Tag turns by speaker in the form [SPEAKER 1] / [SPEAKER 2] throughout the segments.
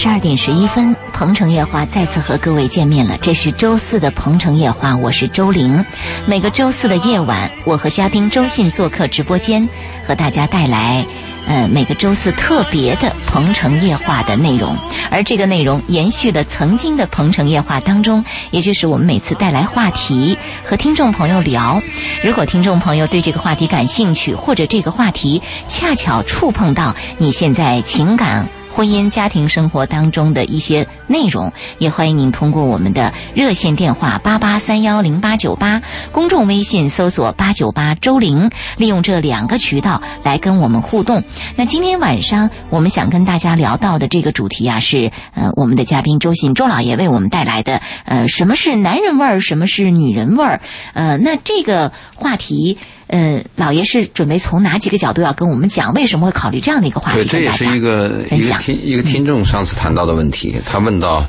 [SPEAKER 1] 十二点十一分，鹏城夜话再次和各位见面了。这是周四的鹏城夜话，我是周玲。每个周四的夜晚，我和嘉宾周信做客直播间，和大家带来。呃，每个周四特别的鹏城夜话的内容，而这个内容延续了曾经的鹏城夜话当中，也就是我们每次带来话题和听众朋友聊。如果听众朋友对这个话题感兴趣，或者这个话题恰巧触碰到你现在情感。婚姻家庭生活当中的一些内容，也欢迎您通过我们的热线电话八八三幺零八九八，公众微信搜索八九八周玲，利用这两个渠道来跟我们互动。那今天晚上我们想跟大家聊到的这个主题啊，是呃我们的嘉宾周信周老爷为我们带来的呃什么是男人味儿，什么是女人味儿？呃，那这个话题。呃，老爷是准备从哪几个角度要跟我们讲？为什么会考虑这样的一个话题？
[SPEAKER 2] 对，这也是一个一个听一个听众上次谈到的问题。他问到，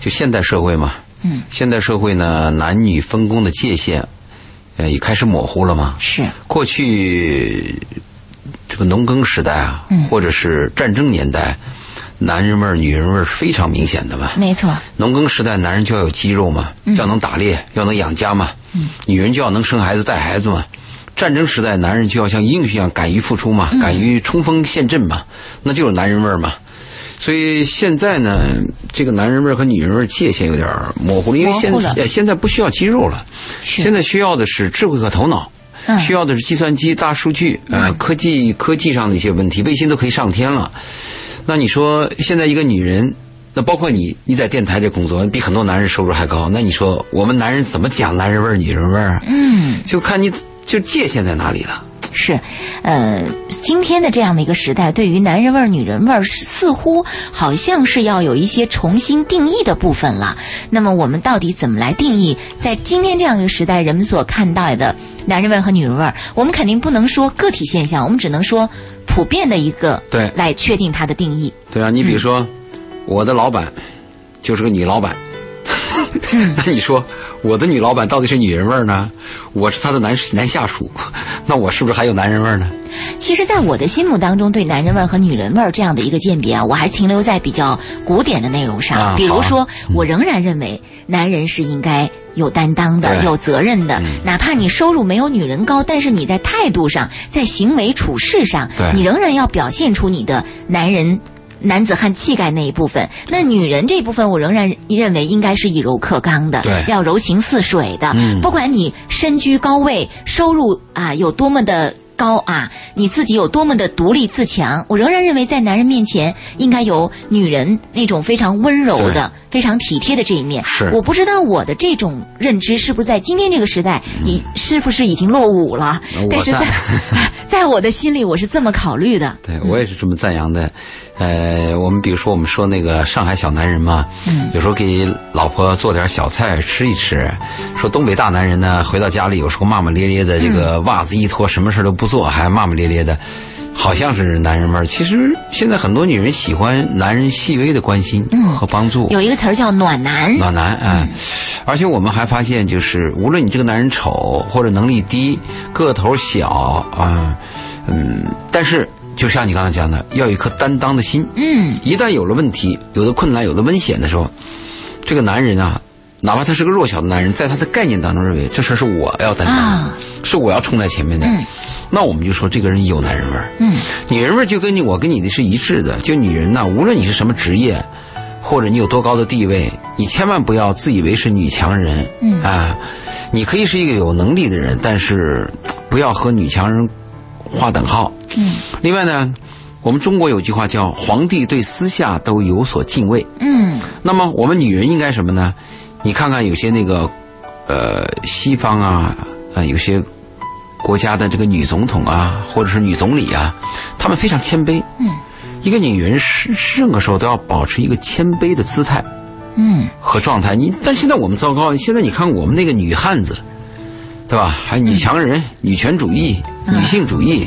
[SPEAKER 2] 就现代社会嘛，嗯，现代社会呢，男女分工的界限，呃，也开始模糊了嘛。
[SPEAKER 1] 是。
[SPEAKER 2] 过去这个农耕时代啊，或者是战争年代，男人味儿、女人味儿是非常明显的嘛。
[SPEAKER 1] 没错。
[SPEAKER 2] 农耕时代，男人就要有肌肉嘛，要能打猎，要能养家嘛。嗯。女人就要能生孩子、带孩子嘛。战争时代，男人就要像英雄一样敢于付出嘛，敢于冲锋陷阵嘛，那就是男人味儿嘛。所以现在呢，这个男人味和女人味界限有点模糊了，因为现在现在不需要肌肉了，现在需要的是智慧和头脑，需要的是计算机、大数据，呃，科技科技上的一些问题，卫星都可以上天了。那你说现在一个女人，那包括你，你在电台这工作，比很多男人收入还高，那你说我们男人怎么讲男人味儿、女人味儿？嗯，就看你。就界限在哪里了？
[SPEAKER 1] 是，呃，今天的这样的一个时代，对于男人味儿、女人味儿，似乎好像是要有一些重新定义的部分了。那么，我们到底怎么来定义，在今天这样一个时代，人们所看到的男人味儿和女人味儿？我们肯定不能说个体现象，我们只能说普遍的一个
[SPEAKER 2] 对
[SPEAKER 1] 来确定它的定义。
[SPEAKER 2] 对啊，你比如说，我的老板就是个女老板，那 你说？我的女老板到底是女人味儿呢？我是她的男男下属，那我是不是还有男人味儿呢？
[SPEAKER 1] 其实，在我的心目当中，对男人味儿和女人味儿这样的一个鉴别啊，我还是停留在比较古典的内容上。比如说，我仍然认为男人是应该有担当的、有责任的。哪怕你收入没有女人高，但是你在态度上、在行为处事上，你仍然要表现出你的男人。男子汉气概那一部分，那女人这部分，我仍然认为应该是以柔克刚的，要柔情似水的。不管你身居高位，收入啊有多么的高啊，你自己有多么的独立自强，我仍然认为在男人面前应该有女人那种非常温柔的、非常体贴的这一面。
[SPEAKER 2] 是，
[SPEAKER 1] 我不知道我的这种认知是不是在今天这个时代已是不是已经落伍了？但是在 在我的心里，我是这么考虑的。
[SPEAKER 2] 对我也是这么赞扬的。呃，我们比如说，我们说那个上海小男人嘛，有时候给老婆做点小菜吃一吃。说东北大男人呢，回到家里有时候骂骂咧咧的，这个袜子一脱，什么事都不做，还骂骂咧咧的，好像是男人味儿。其实现在很多女人喜欢男人细微的关心和帮助。
[SPEAKER 1] 有一个词儿叫暖男。
[SPEAKER 2] 暖男啊，而且我们还发现，就是无论你这个男人丑或者能力低、个头小啊，嗯，但是。就像你刚才讲的，要有一颗担当的心。嗯，一旦有了问题、有的困难、有的危险的时候，这个男人啊，哪怕他是个弱小的男人，在他的概念当中认为这事是我要担当，是我要冲在前面的。那我们就说这个人有男人味儿。嗯，女人味儿就跟你我跟你的是一致的。就女人呢，无论你是什么职业，或者你有多高的地位，你千万不要自以为是女强人。嗯啊，你可以是一个有能力的人，但是不要和女强人划等号。嗯，另外呢，我们中国有句话叫“皇帝对私下都有所敬畏”。嗯，那么我们女人应该什么呢？你看看有些那个，呃，西方啊，啊，有些国家的这个女总统啊，或者是女总理啊，她们非常谦卑。嗯，一个女人是任何时候都要保持一个谦卑的姿态。
[SPEAKER 1] 嗯，
[SPEAKER 2] 和状态。你但现在我们糟糕，现在你看我们那个女汉子，对吧？还女强人、女权主义、女性主义，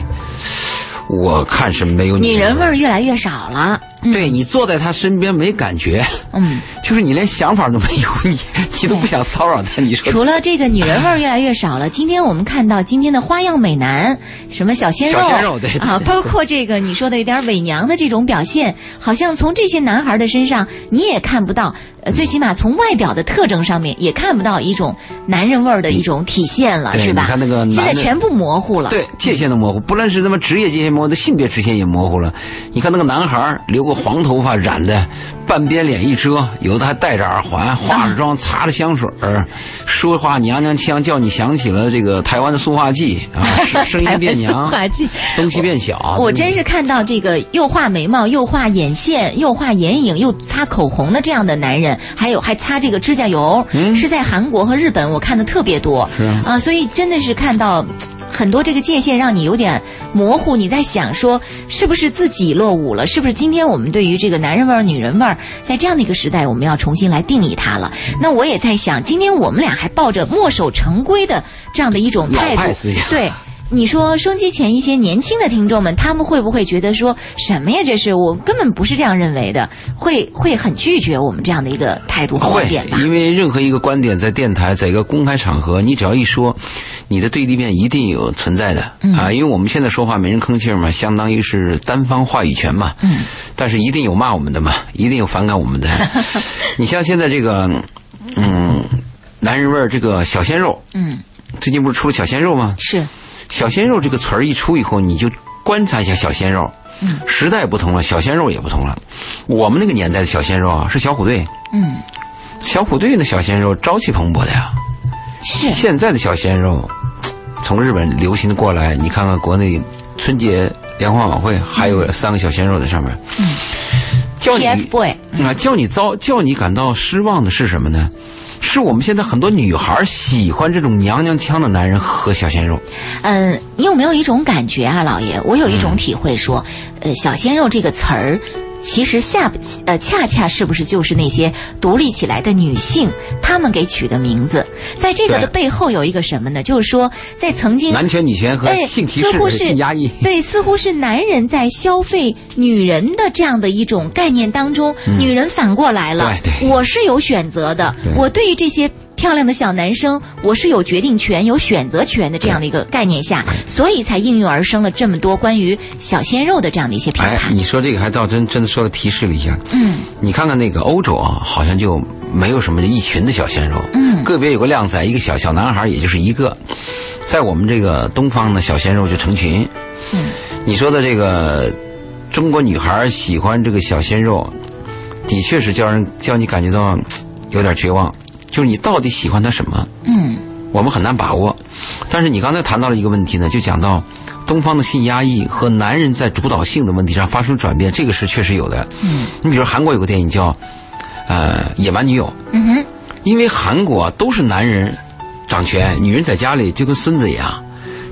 [SPEAKER 2] 我看是没有
[SPEAKER 1] 女人味
[SPEAKER 2] 儿。
[SPEAKER 1] 儿越来越少了。
[SPEAKER 2] 对你坐在他身边没感觉，
[SPEAKER 1] 嗯，
[SPEAKER 2] 就是你连想法都没有，你你都不想骚扰他。你说
[SPEAKER 1] 除了这个女人味儿越来越少了，今天我们看到今天的花样美男，什么小鲜肉
[SPEAKER 2] 小鲜肉对
[SPEAKER 1] 啊，包括这个你说的有点伪娘的这种表现，好像从这些男孩的身上你也看不到，呃，最起码从外表的特征上面也看不到一种男人味儿的一种体现了，是吧？
[SPEAKER 2] 你看那个
[SPEAKER 1] 现在全部模糊了。
[SPEAKER 2] 对，界限都模糊，不论是什么职业界限模糊，性别界限也模糊了。你看那个男孩儿留个黄头发，染的半边脸一遮，有的还戴着耳环，化着妆，擦着香水儿，说话娘娘腔，叫你想起了这个台湾的塑化剂啊，声声音变娘，
[SPEAKER 1] 化剂
[SPEAKER 2] 东西变小。
[SPEAKER 1] 我真是看到这个又画眉毛又画眼线又画眼影又擦口红的这样的男人，还有还擦这个指甲油，是在韩国和日本我看的特别多。
[SPEAKER 2] 是啊
[SPEAKER 1] 所以真的是看到。很多这个界限让你有点模糊，你在想说是不是自己落伍了？是不是今天我们对于这个男人味儿、女人味儿，在这样的一个时代，我们要重新来定义它了？那我也在想，今天我们俩还抱着墨守成规的这样的一种态度对。你说收机前一些年轻的听众们，他们会不会觉得说什么呀？这是我根本不是这样认为的，会会很拒绝我们这样的一个态度和观
[SPEAKER 2] 会
[SPEAKER 1] 点吧？，
[SPEAKER 2] 因为任何一个观点在电台，在一个公开场合，你只要一说，你的对立面一定有存在的、啊。因为我们现在说话没人吭气儿嘛，相当于是单方话语权嘛。嗯。但是一定有骂我们的嘛，一定有反感我们的。你像现在这个，嗯，男人味儿这个小鲜肉，
[SPEAKER 1] 嗯，
[SPEAKER 2] 最近不是出了小鲜肉吗？
[SPEAKER 1] 是，
[SPEAKER 2] 小鲜肉这个词儿一出以后，你就观察一下小鲜肉。嗯，时代不同了，小鲜肉也不同了。我们那个年代的小鲜肉啊，是小虎队。
[SPEAKER 1] 嗯，
[SPEAKER 2] 小虎队的小鲜肉朝气蓬勃的呀。
[SPEAKER 1] 是，
[SPEAKER 2] 现在的小鲜肉，从日本流行的过来，你看看国内春节联欢晚会，还有三个小鲜肉在上面。嗯，叫你啊，叫你遭，叫你感到失望的是什么呢？是我们现在很多女孩喜欢这种娘娘腔的男人和小鲜肉。
[SPEAKER 1] 嗯，你有没有一种感觉啊，老爷？我有一种体会说，呃，小鲜肉这个词儿。其实下呃，恰恰是不是就是那些独立起来的女性，她们给取的名字？在这个的背后有一个什么呢？就是说，在曾经
[SPEAKER 2] 男权女权和
[SPEAKER 1] 哎，
[SPEAKER 2] 性歧视、
[SPEAKER 1] 似乎是
[SPEAKER 2] 性压抑。
[SPEAKER 1] 对，似乎是男人在消费女人的这样的一种概念当中，女人反过来了，
[SPEAKER 2] 嗯对对
[SPEAKER 1] 我是有选择的
[SPEAKER 2] 对，
[SPEAKER 1] 我对于这些。漂亮的小男生，我是有决定权、有选择权的这样的一个概念下，所以才应运而生了这么多关于小鲜肉的这样的一些评
[SPEAKER 2] 哎，
[SPEAKER 1] 判。
[SPEAKER 2] 你说这个还倒真真的说了提示了一下。
[SPEAKER 1] 嗯，
[SPEAKER 2] 你看看那个欧洲啊，好像就没有什么一群的小鲜肉，
[SPEAKER 1] 嗯
[SPEAKER 2] 个别有个靓仔，一个小小男孩，也就是一个。在我们这个东方呢，小鲜肉就成群。
[SPEAKER 1] 嗯，
[SPEAKER 2] 你说的这个中国女孩喜欢这个小鲜肉，的确是叫人叫你感觉到有点绝望，就是你到底喜欢他什么？
[SPEAKER 1] 嗯
[SPEAKER 2] 我们很难把握。但是你刚才谈到了一个问题呢，就讲到东方的性压抑和男人在主导性的问题上发生转变，这个是确实有的。
[SPEAKER 1] 嗯，
[SPEAKER 2] 你比如韩国有个电影叫呃《野蛮女友》，
[SPEAKER 1] 嗯哼，
[SPEAKER 2] 因为韩国都是男人掌权，女人在家里就跟孙子一样。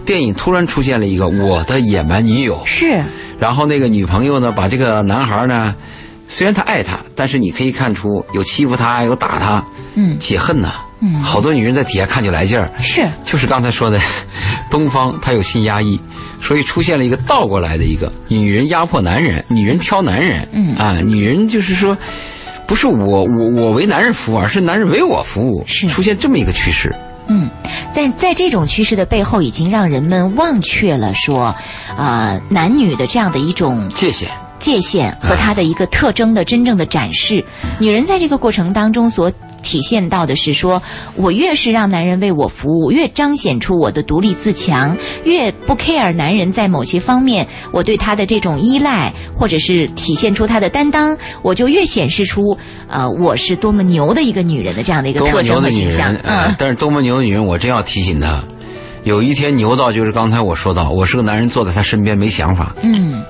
[SPEAKER 2] 电影突然出现了一个我的野蛮女友，
[SPEAKER 1] 是，
[SPEAKER 2] 然后那个女朋友呢，把这个男孩呢，虽然他爱他，但是你可以看出有欺负他，有打他，
[SPEAKER 1] 嗯。
[SPEAKER 2] 解恨呐。
[SPEAKER 1] 嗯。
[SPEAKER 2] 好多女人在底下看就来劲儿。
[SPEAKER 1] 是，
[SPEAKER 2] 就是刚才说的，东方她有性压抑，所以出现了一个倒过来的一个女人压迫男人，女人挑男人，
[SPEAKER 1] 嗯。
[SPEAKER 2] 啊，女人就是说，不是我我我为男人服务，而是男人为我服务，
[SPEAKER 1] 是。
[SPEAKER 2] 出现这么一个趋势。
[SPEAKER 1] 嗯，但在这种趋势的背后，已经让人们忘却了说，呃，男女的这样的一种
[SPEAKER 2] 界限，
[SPEAKER 1] 界限和它的一个特征的真正的展示。女人在这个过程当中所体现到的是说，我越是让男人为我服务，越彰显出我的独立自强，越不 care 男人在某些方面我对他的这种依赖，或者是体现出他的担当，我就越显示出呃我是多么牛的一个女人的这样的一个特征和形象。，
[SPEAKER 2] 呃
[SPEAKER 1] 嗯，
[SPEAKER 2] 但是多么牛的女人，我真要提醒她，有一天牛到就是刚才我说到，我是个男人坐在她身边没想法，
[SPEAKER 1] 嗯，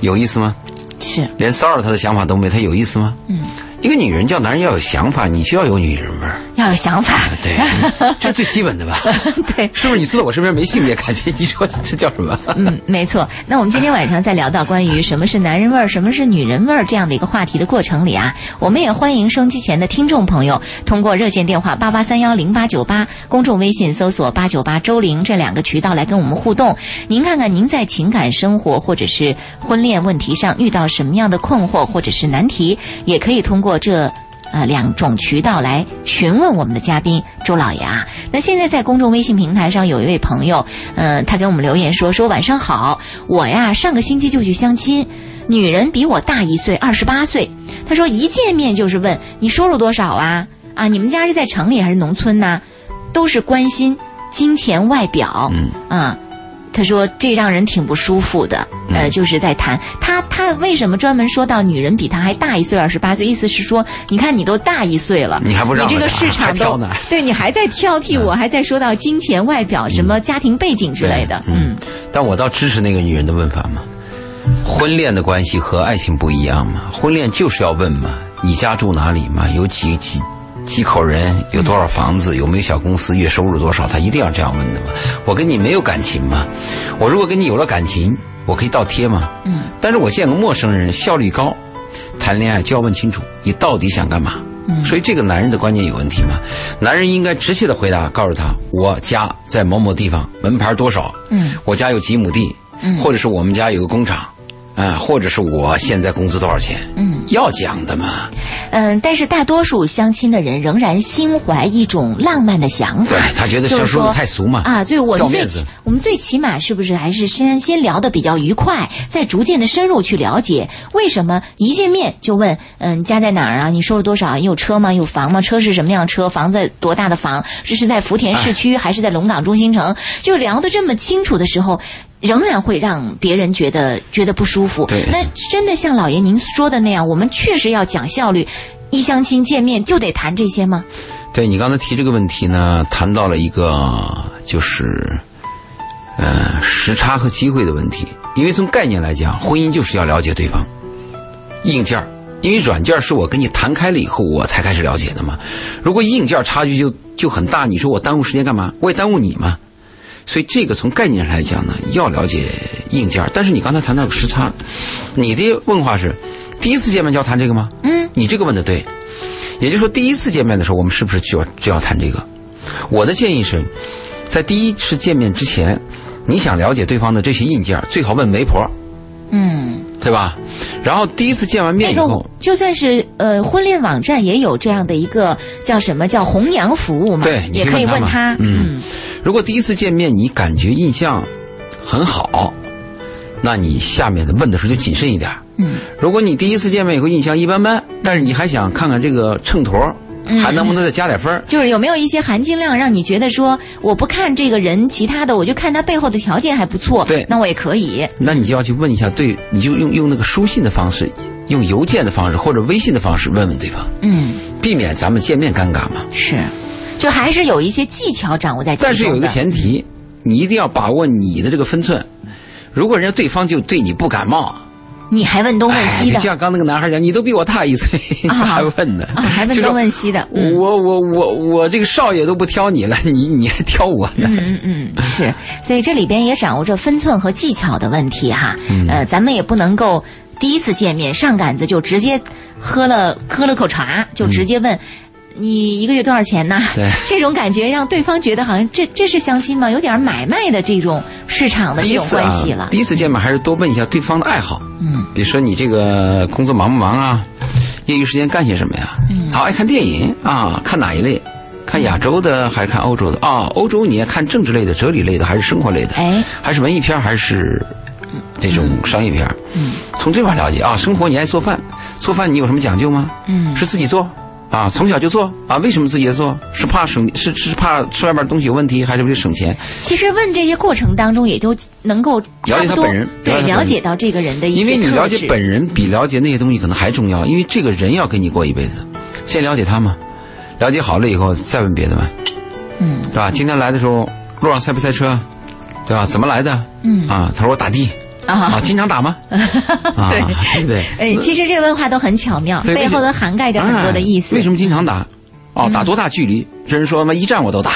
[SPEAKER 2] 有意思吗？
[SPEAKER 1] 是，
[SPEAKER 2] 连骚扰他的想法都没，他有意思吗？
[SPEAKER 1] 嗯。
[SPEAKER 2] 一个女人叫男人要有想法，你就要有女人味儿。
[SPEAKER 1] 要有想法。
[SPEAKER 2] 对，这是最基本的吧？
[SPEAKER 1] 对，
[SPEAKER 2] 是不是？你坐在我身边没性别感觉？你说这叫什么？
[SPEAKER 1] 嗯，没错。那我们今天晚上在聊到关于什么是男人味儿、什么是女人味儿这样的一个话题的过程里啊，我们也欢迎收机前的听众朋友通过热线电话八八三幺零八九八、公众微信搜索八九八周玲这两个渠道来跟我们互动。您看看您在情感生活或者是婚恋问题上遇到什么样的困惑或者是难题，也可以通过这。呃，两种渠道来询问我们的嘉宾周老爷啊。那现在在公众微信平台上有一位朋友，呃，他给我们留言说：说晚上好，我呀上个星期就去相亲，女人比我大一岁，二十八岁。他说一见面就是问你收入多少啊？啊，你们家是在城里还是农村呢？都是关心金钱、外表，嗯啊。他说：“这让人挺不舒服的，呃，就是在谈他他为什么专门说到女人比他还大一岁二十八岁？意思是说，你看你都大一岁了，
[SPEAKER 2] 你还不让
[SPEAKER 1] 你这个市场都 对你还在挑剔我，还在说到金钱、外表、什么家庭背景之类的。嗯，
[SPEAKER 2] 但我倒支持那个女人的问法嘛。婚恋的关系和爱情不一样嘛，婚恋就是要问嘛，你家住哪里嘛，有几几。”几口人有多少房子？有没有小公司？月收入多少？他一定要这样问的嘛？我跟你没有感情吗？我如果跟你有了感情，我可以倒贴吗？嗯。但是我见个陌生人效率高，谈恋爱就要问清楚你到底想干嘛。嗯。所以这个男人的观念有问题吗？男人应该直接的回答，告诉他我家在某某地方，门牌多少？嗯。我家有几亩地？嗯。或者是我们家有个工厂。啊，或者是我现在工资多少钱？嗯，要讲的嘛。
[SPEAKER 1] 嗯，但是大多数相亲的人仍然心怀一种浪漫的想法。
[SPEAKER 2] 对他觉得相说太俗嘛。
[SPEAKER 1] 啊，对我们最我们最起码是不是还是先先聊的比较愉快，再逐渐的深入去了解为什么一见面就问嗯家在哪儿啊？你收入多少？你有车吗？有房吗？车是什么样车？房子多大的房？这是在福田市区还是在龙岗中心城？就聊的这么清楚的时候。仍然会让别人觉得觉得不舒服。那真的像老爷您说的那样，我们确实要讲效率，一相亲见面就得谈这些吗？
[SPEAKER 2] 对你刚才提这个问题呢，谈到了一个就是，呃，时差和机会的问题。因为从概念来讲，婚姻就是要了解对方，硬件因为软件是我跟你谈开了以后我才开始了解的嘛。如果硬件差距就就很大，你说我耽误时间干嘛？我也耽误你嘛。所以这个从概念上来讲呢，要了解硬件。但是你刚才谈到个时差，你的问话是第一次见面就要谈这个吗？嗯，你这个问的对。也就是说，第一次见面的时候，我们是不是就要就要谈这个？我的建议是，在第一次见面之前，你想了解对方的这些硬件，最好问媒婆。嗯，对吧？然后第一次见完面以后，
[SPEAKER 1] 就算是呃婚恋网站也有这样的一个叫什么叫红娘服务嘛？
[SPEAKER 2] 对，
[SPEAKER 1] 也可以问他。嗯，
[SPEAKER 2] 如果第一次见面你感觉印象很好，那你下面的问的时候就谨慎一点。嗯，如果你第一次见面以后印象一般般，但是你还想看看这个秤砣。还能不能再加点分
[SPEAKER 1] 就是有没有一些含金量，让你觉得说我不看这个人其他的，我就看他背后的条件还不错。
[SPEAKER 2] 对，
[SPEAKER 1] 那我也可以。
[SPEAKER 2] 那你就要去问一下，对，你就用用那个书信的方式，用邮件的方式或者微信的方式问问对方。嗯，避免咱们见面尴尬嘛。
[SPEAKER 1] 是，就还是有一些技巧掌握在
[SPEAKER 2] 但是有一个前提，你一定要把握你的这个分寸。如果人家对方就对你不感冒。
[SPEAKER 1] 你还问东问西的，
[SPEAKER 2] 就像刚那个男孩讲，你都比我大一岁，还问呢，
[SPEAKER 1] 还问东问西的。
[SPEAKER 2] 我我我我这个少爷都不挑你了，你你还挑我呢？
[SPEAKER 1] 嗯嗯嗯，是，所以这里边也掌握着分寸和技巧的问题哈。呃，咱们也不能够第一次见面上杆子就直接喝了喝了口茶就直接问。你一个月多少钱呢？
[SPEAKER 2] 对，
[SPEAKER 1] 这种感觉让对方觉得好像这这是相亲吗？有点买卖的这种市场的这种关系了。
[SPEAKER 2] 第一次见面还是多问一下对方的爱好。嗯，比如说你这个工作忙不忙啊？业余时间干些什么呀？嗯，好爱看电影啊？看哪一类？看亚洲的还是看欧洲的？啊，欧洲你要看政治类的、哲理类的还是生活类的？哎，还是文艺片还是这种商业片？嗯，从这块了解啊。生活你爱做饭，做饭你有什么讲究吗？嗯，是自己做。啊，从小就做啊？为什么自己做？是怕省？是是怕吃外面东西有问题，还是为了省钱？
[SPEAKER 1] 其实问这些过程当中，也就能够
[SPEAKER 2] 了解他本人，
[SPEAKER 1] 对，了解到这个人的一些
[SPEAKER 2] 因为你了解本人，比了解那些东西可能还重要。因为这个人要跟你过一辈子，先了解他嘛，了解好了以后再问别的嘛，嗯，对吧？今天来的时候路上塞不塞车，对吧？怎么来的？嗯，啊，他说我打的。啊，经常打吗？
[SPEAKER 1] 对对对，哎，其实这个问话都很巧妙，背后都涵盖着很多的意思。
[SPEAKER 2] 为什么经常打？哦，打多大距离？这人说妈一战我都打。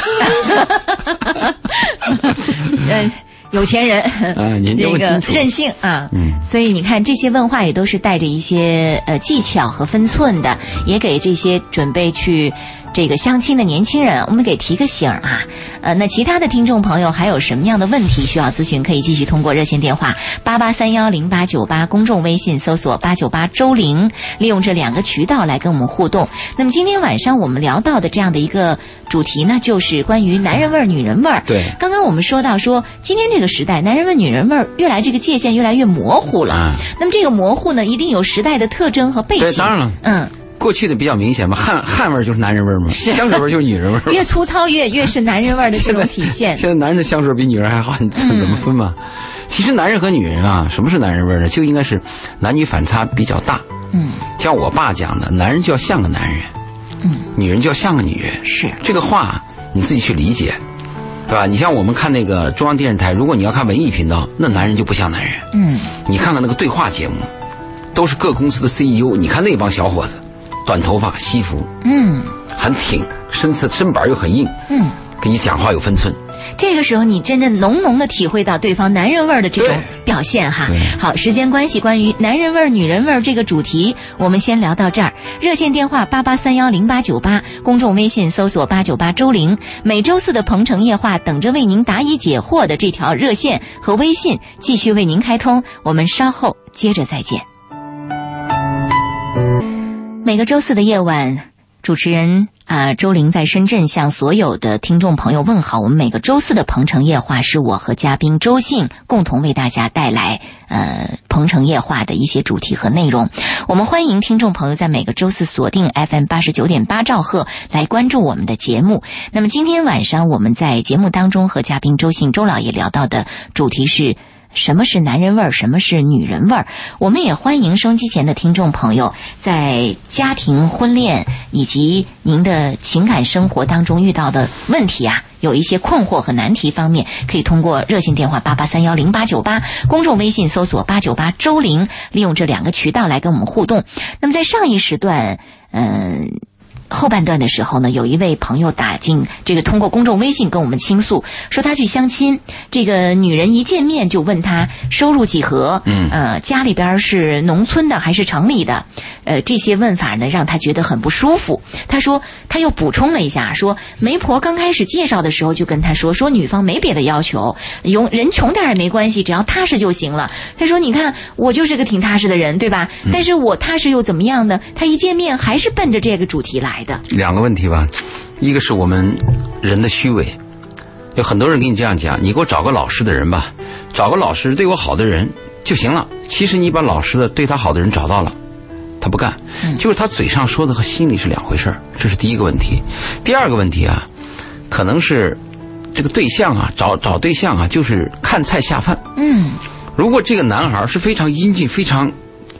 [SPEAKER 1] 嗯，有钱人，
[SPEAKER 2] 啊您
[SPEAKER 1] 这个任性啊，
[SPEAKER 2] 嗯
[SPEAKER 1] 所以你看这些问话也都是带着一些呃技巧和分寸的，也给这些准备去。这个相亲的年轻人，我们给提个醒儿啊，呃，那其他的听众朋友还有什么样的问题需要咨询，可以继续通过热线电话八八三幺零八九八，公众微信搜索八九八周玲，利用这两个渠道来跟我们互动。那么今天晚上我们聊到的这样的一个主题呢，就是关于男人味儿、女人味儿。
[SPEAKER 2] 对
[SPEAKER 1] 刚刚我们说到说，今天这个时代，男人味儿、女人味儿越来这个界限越来越模糊了。
[SPEAKER 2] 啊
[SPEAKER 1] 那么这个模糊呢，一定有时代的特征和背景。
[SPEAKER 2] 对当然了
[SPEAKER 1] 嗯，
[SPEAKER 2] 过去的比较明显嘛，汗汗味儿就是男人味儿嘛，香水味儿就是女人味儿。
[SPEAKER 1] 越粗糙越越是男人味儿的这种体现。
[SPEAKER 2] 现在男人的香水比女人还好，你
[SPEAKER 1] 嗯
[SPEAKER 2] 怎么分嘛？其实男人和女人啊，什么是男人味儿呢？就应该是男女反差比较大。
[SPEAKER 1] 嗯，
[SPEAKER 2] 像我爸讲的，男人就要像个男人，嗯，女人就要像个女人。
[SPEAKER 1] 是
[SPEAKER 2] 这个话你自己去理解，对吧？你像我们看那个中央电视台，如果你要看文艺频道，那男人就不像男人。
[SPEAKER 1] 嗯，
[SPEAKER 2] 你看看那个对话节目，都是各公司的 CEO，你看那帮小伙子，短头发、西服，
[SPEAKER 1] 嗯
[SPEAKER 2] 很挺，身侧身板又很硬，
[SPEAKER 1] 嗯，
[SPEAKER 2] 跟你讲话有分寸。
[SPEAKER 1] 这个时候你真正浓浓的体会到对方男人味儿的这种表现哈。好，时间关系，关于男人味儿、女人味儿这个主题，我们先聊到这儿。热线电话八八三幺零八九八，公众微信搜索八九八周玲。每周四的鹏城夜话等着为您答疑解惑的这条热线和微信继续为您开通，我们稍后接着再见。每个周四的夜晚，主持人啊、周玲在深圳向所有的听众朋友问好。我们每个周四的鹏城夜话是我和嘉宾周信共同为大家带来呃鹏城夜话的一些主题和内容。我们欢迎听众朋友在每个周四锁定 FM 八十九点八兆赫来关注我们的节目。那么今天晚上我们在节目当中和嘉宾周信周老爷聊到的主题是。什么是男人味儿？什么是女人味儿？我们也欢迎收音机前的听众朋友，在家庭、婚恋以及您的情感生活当中遇到的问题啊，有一些困惑和难题方面，可以通过热线电话八八三幺零八九八，公众微信搜索八九八周玲，利用这两个渠道来跟我们互动。那么在上一时段，嗯、后半段的时候呢，有一位朋友打进这个通过公众微信跟我们倾诉，说他去相亲，这个女人一见面就问他收入几何，
[SPEAKER 2] 嗯
[SPEAKER 1] 呃，家里边是农村的还是城里的，呃，这些问法呢让他觉得很不舒服。他说他又补充了一下，说媒婆刚开始介绍的时候就跟他说，说女方没别的要求，有人穷点也没关系，只要踏实就行了。他说你看我就是个挺踏实的人，对吧？但是我踏实又怎么样呢？他一见面还是奔着这个主题来的。
[SPEAKER 2] 两个问题吧，一个是我们人的虚伪，有很多人给你这样讲，你给我找个老实的人吧，找个老实对我好的人就行了。其实你把老实的对他好的人找到了，他不干，就是他嘴上说的和心里是两回事儿，这是第一个问题。第二个问题啊，可能是这个对象啊，找找对象啊，就是看菜下饭。
[SPEAKER 1] 嗯，
[SPEAKER 2] 如果这个男孩是非常英俊、非常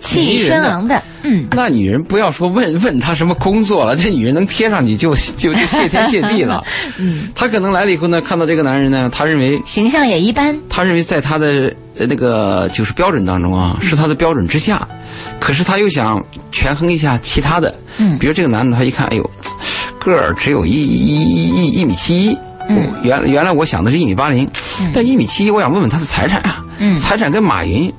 [SPEAKER 1] 气宇轩昂的，嗯，
[SPEAKER 2] 那女人不要说问 问他什么工作了，这女人能贴上去就就就谢天谢地了。嗯，她可能来了以后呢，看到这个男人呢，她认为
[SPEAKER 1] 形象也一般，
[SPEAKER 2] 她认为在她的呃那个就是标准当中啊，是她的标准之下，可是她又想权衡一下其他的，
[SPEAKER 1] 嗯。
[SPEAKER 2] 比如这个男的，他一看，哎呦，个儿只有一一一一一米七一。
[SPEAKER 1] 嗯。
[SPEAKER 2] 原原来我想的是一米八零，但一米七一，我想问问他的财产啊，
[SPEAKER 1] 嗯。
[SPEAKER 2] 财产跟马云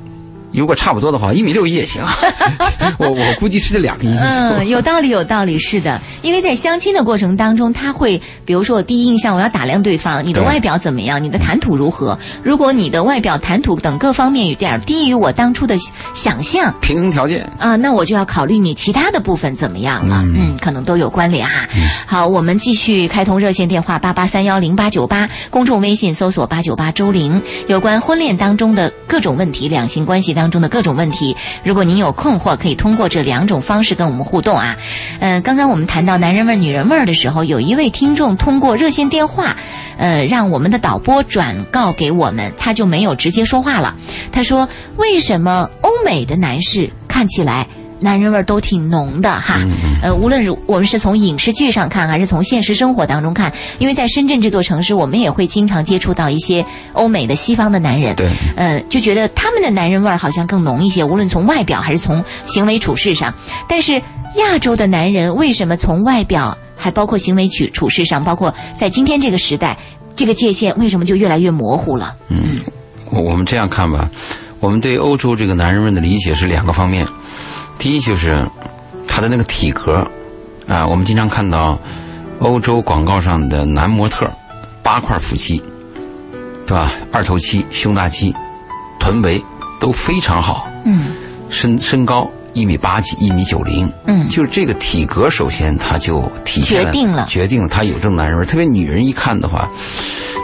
[SPEAKER 2] 如果差不多的话，一米六一也行。我我估计是这两个因素。
[SPEAKER 1] 嗯，有道理，有道理，是的。因为在相亲的过程当中，他会，比如说我第一印象，我要打量对方，你的外表怎么样，你的谈吐如何？如果你的外表、谈吐等各方面有点低于我当初的想象。
[SPEAKER 2] 平衡条件。
[SPEAKER 1] 啊，那我就要考虑你其他的部分怎么样了，嗯可能都有关联哈。好，我们继续开通热线电话八八三幺零八九八，公众微信搜索八九八周玲，有关婚恋当中的各种问题，两性关系当当中的各种问题，如果您有困惑，可以通过这两种方式跟我们互动啊。嗯，刚刚我们谈到男人味、女人味的时候，有一位听众通过热线电话，呃，让我们的导播转告给我们，他就没有直接说话了。他说：“为什么欧美的男士看起来？”男人味儿都挺浓的哈，呃，无论是我们是从影视剧上看，还是从现实生活当中看，因为在深圳这座城市，我们也会经常接触到一些欧美的西方的男人，
[SPEAKER 2] 对，
[SPEAKER 1] 呃，就觉得他们的男人味儿好像更浓一些，无论从外表还是从行为处事上。但是亚洲的男人为什么从外表，还包括行为处处事上，包括在今天这个时代，这个界限为什么就越来越模糊了？
[SPEAKER 2] 我我们这样看吧，我们对欧洲这个男人们的理解是两个方面。第一就是他的那个体格啊，我们经常看到欧洲广告上的男模特，八块腹肌，对吧？二头肌、胸大肌、臀围都非常好。
[SPEAKER 1] 嗯
[SPEAKER 2] 身身高一米八几，一米九零。
[SPEAKER 1] 嗯
[SPEAKER 2] 就是这个体格，首先他就体现
[SPEAKER 1] 决定了
[SPEAKER 2] 决定了他有这种男人味儿。特别女人一看的话，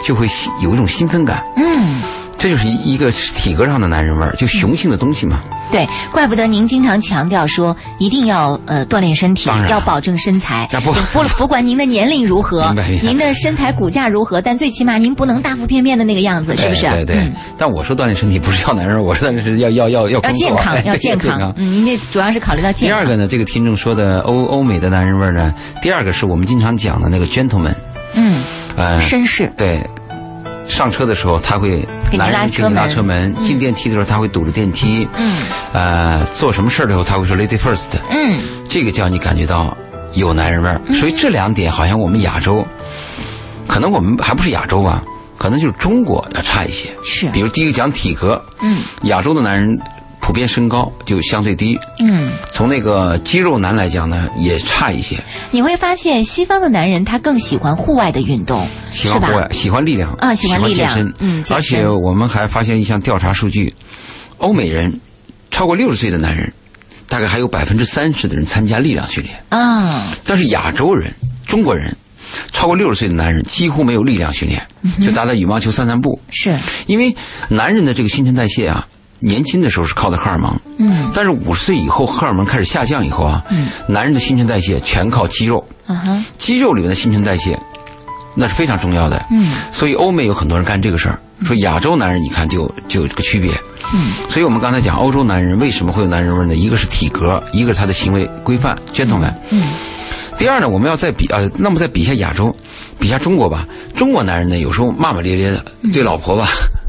[SPEAKER 2] 就会有一种兴奋感。
[SPEAKER 1] 嗯，
[SPEAKER 2] 这就是一一个体格上的男人味儿，就雄性的东西嘛。
[SPEAKER 1] 对，怪不得您经常强调说一定要呃锻炼身体要保证身材。
[SPEAKER 2] 啊不
[SPEAKER 1] 不不管您的年龄如何您的身材骨架如何，但最起码您不能大腹便便的那个样子，是不是？
[SPEAKER 2] 对对对。
[SPEAKER 1] 嗯
[SPEAKER 2] 但我说锻炼身体不是要男人我说锻炼身体要要要要
[SPEAKER 1] 要健康
[SPEAKER 2] 哎，
[SPEAKER 1] 要健康。嗯，因为主要是考虑到健康。
[SPEAKER 2] 第二个呢，这个听众说的欧欧美的男人味儿呢，第二个是我们经常讲的那个 gentleman，
[SPEAKER 1] 嗯，
[SPEAKER 2] 呃，
[SPEAKER 1] 绅士。
[SPEAKER 2] 对，上车的时候他会男人给你拉
[SPEAKER 1] 拉车门。
[SPEAKER 2] 车门，进电梯的时候他会堵着电梯，
[SPEAKER 1] 嗯。
[SPEAKER 2] 呃，做什么事儿的时候他会说 lady first，
[SPEAKER 1] 嗯。
[SPEAKER 2] 这个叫你感觉到有男人味儿。所以这两点好像我们亚洲，可能我们还不是亚洲吧，可能就是中国要差一些。
[SPEAKER 1] 是。
[SPEAKER 2] 比如第一个讲体格，
[SPEAKER 1] 嗯。
[SPEAKER 2] 亚洲的男人普遍身高就相对低，
[SPEAKER 1] 嗯，
[SPEAKER 2] 从那个肌肉男来讲呢，也差一些，
[SPEAKER 1] 你会发现西方的男人他更喜欢户外的运动，
[SPEAKER 2] 喜欢户？外，喜欢力量
[SPEAKER 1] 啊喜欢力量
[SPEAKER 2] 健身。
[SPEAKER 1] 嗯身
[SPEAKER 2] 而且我们还发现一项调查数据，欧美人超过六十岁的男人，大概还有百分之三十的人参加力量训练。
[SPEAKER 1] 啊，
[SPEAKER 2] 但是亚洲人、中国人，超过六十岁的男人几乎没有力量训练，
[SPEAKER 1] 嗯
[SPEAKER 2] 就打打羽毛球、散散步。
[SPEAKER 1] 是，
[SPEAKER 2] 因为男人的这个新陈代谢啊，年轻的时候是靠的荷尔蒙，
[SPEAKER 1] 嗯
[SPEAKER 2] 但是五十岁以后荷尔蒙开始下降以后啊，嗯男人的新陈代谢全靠肌肉，
[SPEAKER 1] 啊哈，
[SPEAKER 2] 肌肉里面的新陈代谢那是非常重要的。
[SPEAKER 1] 嗯，
[SPEAKER 2] 所以欧美有很多人干这个事儿，说亚洲男人你看就就有这个区别。
[SPEAKER 1] 嗯，
[SPEAKER 2] 所以我们刚才讲欧洲男人为什么会有男人味呢？一个是体格，一个是他的行为规范 gentleman。
[SPEAKER 1] 嗯。
[SPEAKER 2] 第二呢，我们要再比呃，那么再比一下亚洲，比一下中国吧。中国男人呢，有时候骂骂咧咧的，对老婆吧，
[SPEAKER 1] 嗯，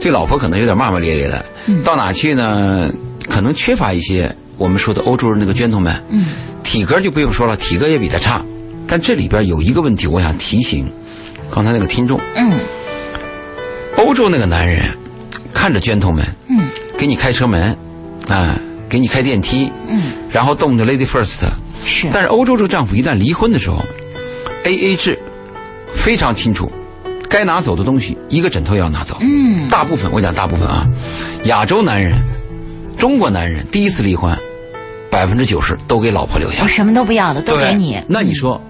[SPEAKER 2] 对老婆可能有点骂骂咧咧的。
[SPEAKER 1] 嗯
[SPEAKER 2] 到哪去呢？可能缺乏一些我们说的欧洲人那个 gentleman。
[SPEAKER 1] 嗯，
[SPEAKER 2] 体格就不用说了，体格也比他差。但这里边有一个问题，我想提醒刚才那个听众，
[SPEAKER 1] 嗯
[SPEAKER 2] 欧洲那个男人看着 gentleman，
[SPEAKER 1] 嗯
[SPEAKER 2] 给你开车门，啊，给你开电梯，
[SPEAKER 1] 嗯，
[SPEAKER 2] 然后动着 lady first。
[SPEAKER 1] 是，
[SPEAKER 2] 但是欧洲这个丈夫一旦离婚的时候，A A 制非常清楚，该拿走的东西一个枕头也要拿走。
[SPEAKER 1] 嗯
[SPEAKER 2] 大部分我讲大部分啊，亚洲男人、中国男人第一次离婚，百分之九十都给老婆留下
[SPEAKER 1] 我。什么都不要了，都给你。
[SPEAKER 2] 那你说，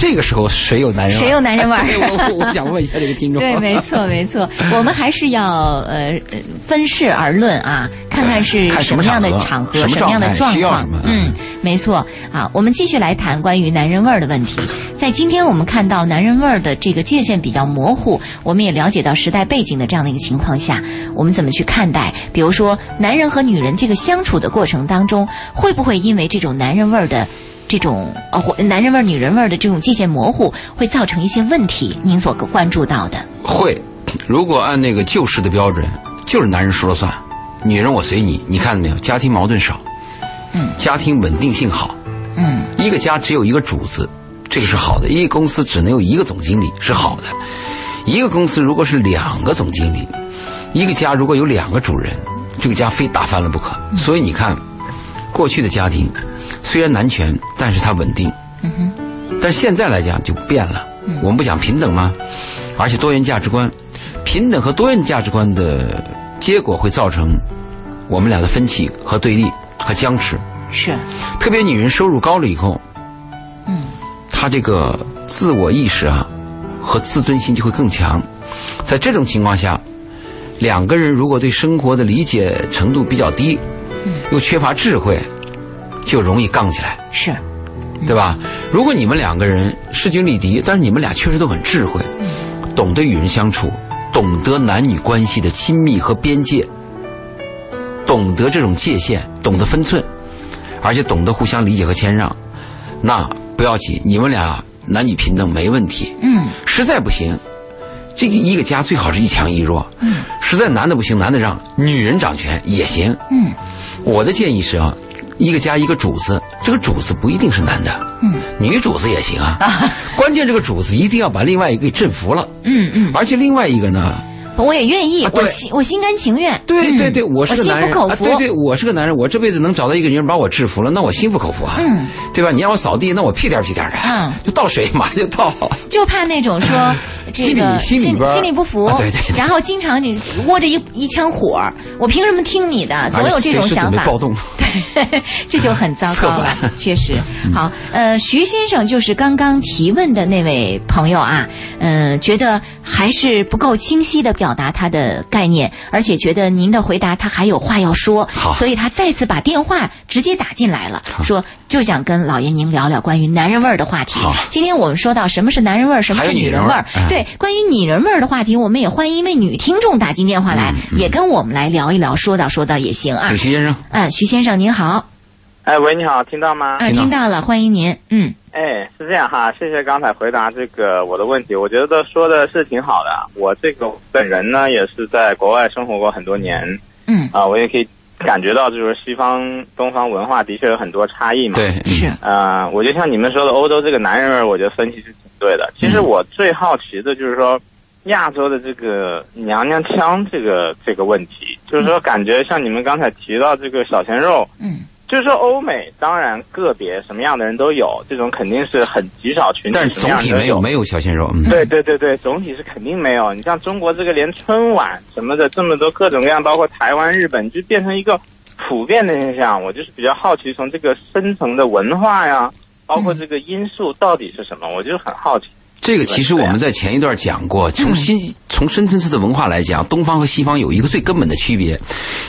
[SPEAKER 2] 这个时候谁有男人味儿？
[SPEAKER 1] 谁有男人味儿
[SPEAKER 2] 对我我我想问一下这个听众。
[SPEAKER 1] 对，没错，没错，我们还是要呃呃分事而论啊，看看是
[SPEAKER 2] 什么
[SPEAKER 1] 样的
[SPEAKER 2] 场
[SPEAKER 1] 场合、
[SPEAKER 2] 什么
[SPEAKER 1] 样的
[SPEAKER 2] 状
[SPEAKER 1] 况
[SPEAKER 2] 需要什么。
[SPEAKER 1] 嗯，没错啊。我们继续来谈关于男人味儿的问题。在今天我们看到男人味儿的这个界限比较模糊，我们也了解到时代背景的这样的一个情况下，我们怎么去看待？比如说，男人和女人这个相处的过程当中，会不会因为这种男人味儿的这种呃，或男人味儿、女人味儿的这种界限模糊，会造成一些问题？您所关注到的，
[SPEAKER 2] 会，如果按那个旧式的标准，就是男人说了算，女人我随你。你看到没有？家庭矛盾少，
[SPEAKER 1] 嗯，
[SPEAKER 2] 家庭稳定性好。
[SPEAKER 1] 嗯
[SPEAKER 2] 一个家只有一个主子，这个是好的；一个公司只能有一个总经理是好的；一个公司如果是两个总经理，一个家如果有两个主人，这个家非打翻了不可。所以你看，过去的家庭虽然男权，但是它稳定。
[SPEAKER 1] 嗯哼，
[SPEAKER 2] 但是现在来讲就变了。嗯我们不讲平等吗？而且多元价值观，平等和多元价值观的结果会造成我们俩的分歧和对立和僵持。
[SPEAKER 1] 是，
[SPEAKER 2] 特别女人收入高了以后，
[SPEAKER 1] 嗯
[SPEAKER 2] 她这个自我意识啊和自尊心就会更强。在这种情况下，两个人如果对生活的理解程度比较低，嗯又缺乏智慧，就容易杠起来。
[SPEAKER 1] 是，
[SPEAKER 2] 对吧？如果你们两个人势均力敌，但是你们俩确实都很智慧，懂得与人相处，懂得男女关系的亲密和边界，懂得这种界限，懂得分寸，而且懂得互相理解和谦让，那不要紧，你们俩男女平等没问题。
[SPEAKER 1] 嗯
[SPEAKER 2] 实在不行，这个一个家最好是一强一弱。
[SPEAKER 1] 嗯，
[SPEAKER 2] 实在男的不行，男的让，女人掌权也行。
[SPEAKER 1] 嗯
[SPEAKER 2] 我的建议是啊，一个家一个主子，这个主子不一定是男的，嗯，女主子也行啊。关键这个主子一定要把另外一个给征服了，
[SPEAKER 1] 嗯嗯，
[SPEAKER 2] 而且另外一个呢，
[SPEAKER 1] 我也愿意，
[SPEAKER 2] 啊
[SPEAKER 1] 我心我心甘情愿。嗯
[SPEAKER 2] 对对对，我是个
[SPEAKER 1] 心
[SPEAKER 2] 男人，
[SPEAKER 1] 服口服。
[SPEAKER 2] 啊对对，我是个男人，我这辈子能找到一个女人把我制服了，那我心服口服啊，
[SPEAKER 1] 嗯，
[SPEAKER 2] 对吧？你让我扫地，那我屁颠儿屁颠儿的，
[SPEAKER 1] 嗯，
[SPEAKER 2] 就倒水马上就倒。
[SPEAKER 1] 就怕那种说 这个
[SPEAKER 2] 心里心里
[SPEAKER 1] 心里不服，
[SPEAKER 2] 啊对对对
[SPEAKER 1] 然后经常你窝着一一腔火，我凭什么听你的？总有这种想法。
[SPEAKER 2] 暴动。
[SPEAKER 1] 对，这就很糟糕确实。好，呃，徐先生就是刚刚提问的那位朋友啊，嗯、觉得还是不够清晰的表达他的概念，而且觉得您的回答他还有话要说，所以他再次把电话直接打进来了，说就想跟老爷您聊聊关于男人味儿的话题
[SPEAKER 2] 好。
[SPEAKER 1] 今天我们说到什么是男人味儿，什么是
[SPEAKER 2] 女
[SPEAKER 1] 女人味儿对，关于女人味儿的话题，我们也欢迎一位女听众打进电话来，
[SPEAKER 2] 嗯
[SPEAKER 1] 也跟我们来聊一聊，说道说道也行啊。
[SPEAKER 2] 徐先生，
[SPEAKER 1] 嗯，徐先生您好。
[SPEAKER 3] 哎，喂，你好，听到吗？
[SPEAKER 1] 啊，
[SPEAKER 2] 听到
[SPEAKER 1] 了，欢迎您。嗯
[SPEAKER 3] 哎，是这样哈，谢谢刚才回答这个我的问题，我觉得说的是挺好的。我这个本人呢，也是在国外生活过很多年
[SPEAKER 1] 嗯，
[SPEAKER 3] 啊，我也可以感觉到，就是西方东方文化的确有很多差异嘛。。
[SPEAKER 2] 对，嗯
[SPEAKER 1] 是，
[SPEAKER 3] 啊、我就像你们说的，欧洲这个男人味，我觉得分析是挺对的。其实我最好奇的就是说，亚洲的这个娘娘腔这个这个问题，就是说感觉像你们刚才提到这个小鲜肉，
[SPEAKER 1] 嗯
[SPEAKER 3] 就是说欧美当然个别什么样的人都有，这种肯定是很极少群体，
[SPEAKER 2] 但是总体没有没有小鲜肉，嗯，
[SPEAKER 3] 对对对对，总体是肯定没有。你像中国这个，连春晚什么的这么多各种各样，包括台湾、日本，就变成一个普遍的现象。我就是比较好奇，从这个深层的文化呀，包括这个因素到底是什么，我就很好奇。
[SPEAKER 2] 这个其实我们在前一段讲过，从新从深层次的文化来讲，东方和西方有一个最根本的区别，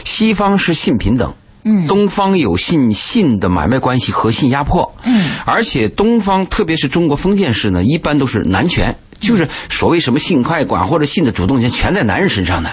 [SPEAKER 2] 西方是性平等。
[SPEAKER 1] 嗯。
[SPEAKER 2] 东方有信信的买卖关系和信压迫，
[SPEAKER 1] 嗯，
[SPEAKER 2] 而且东方特别是中国封建式呢，一般都是男权，就是所谓什么性快感或者性的主动权全在男人身上呢。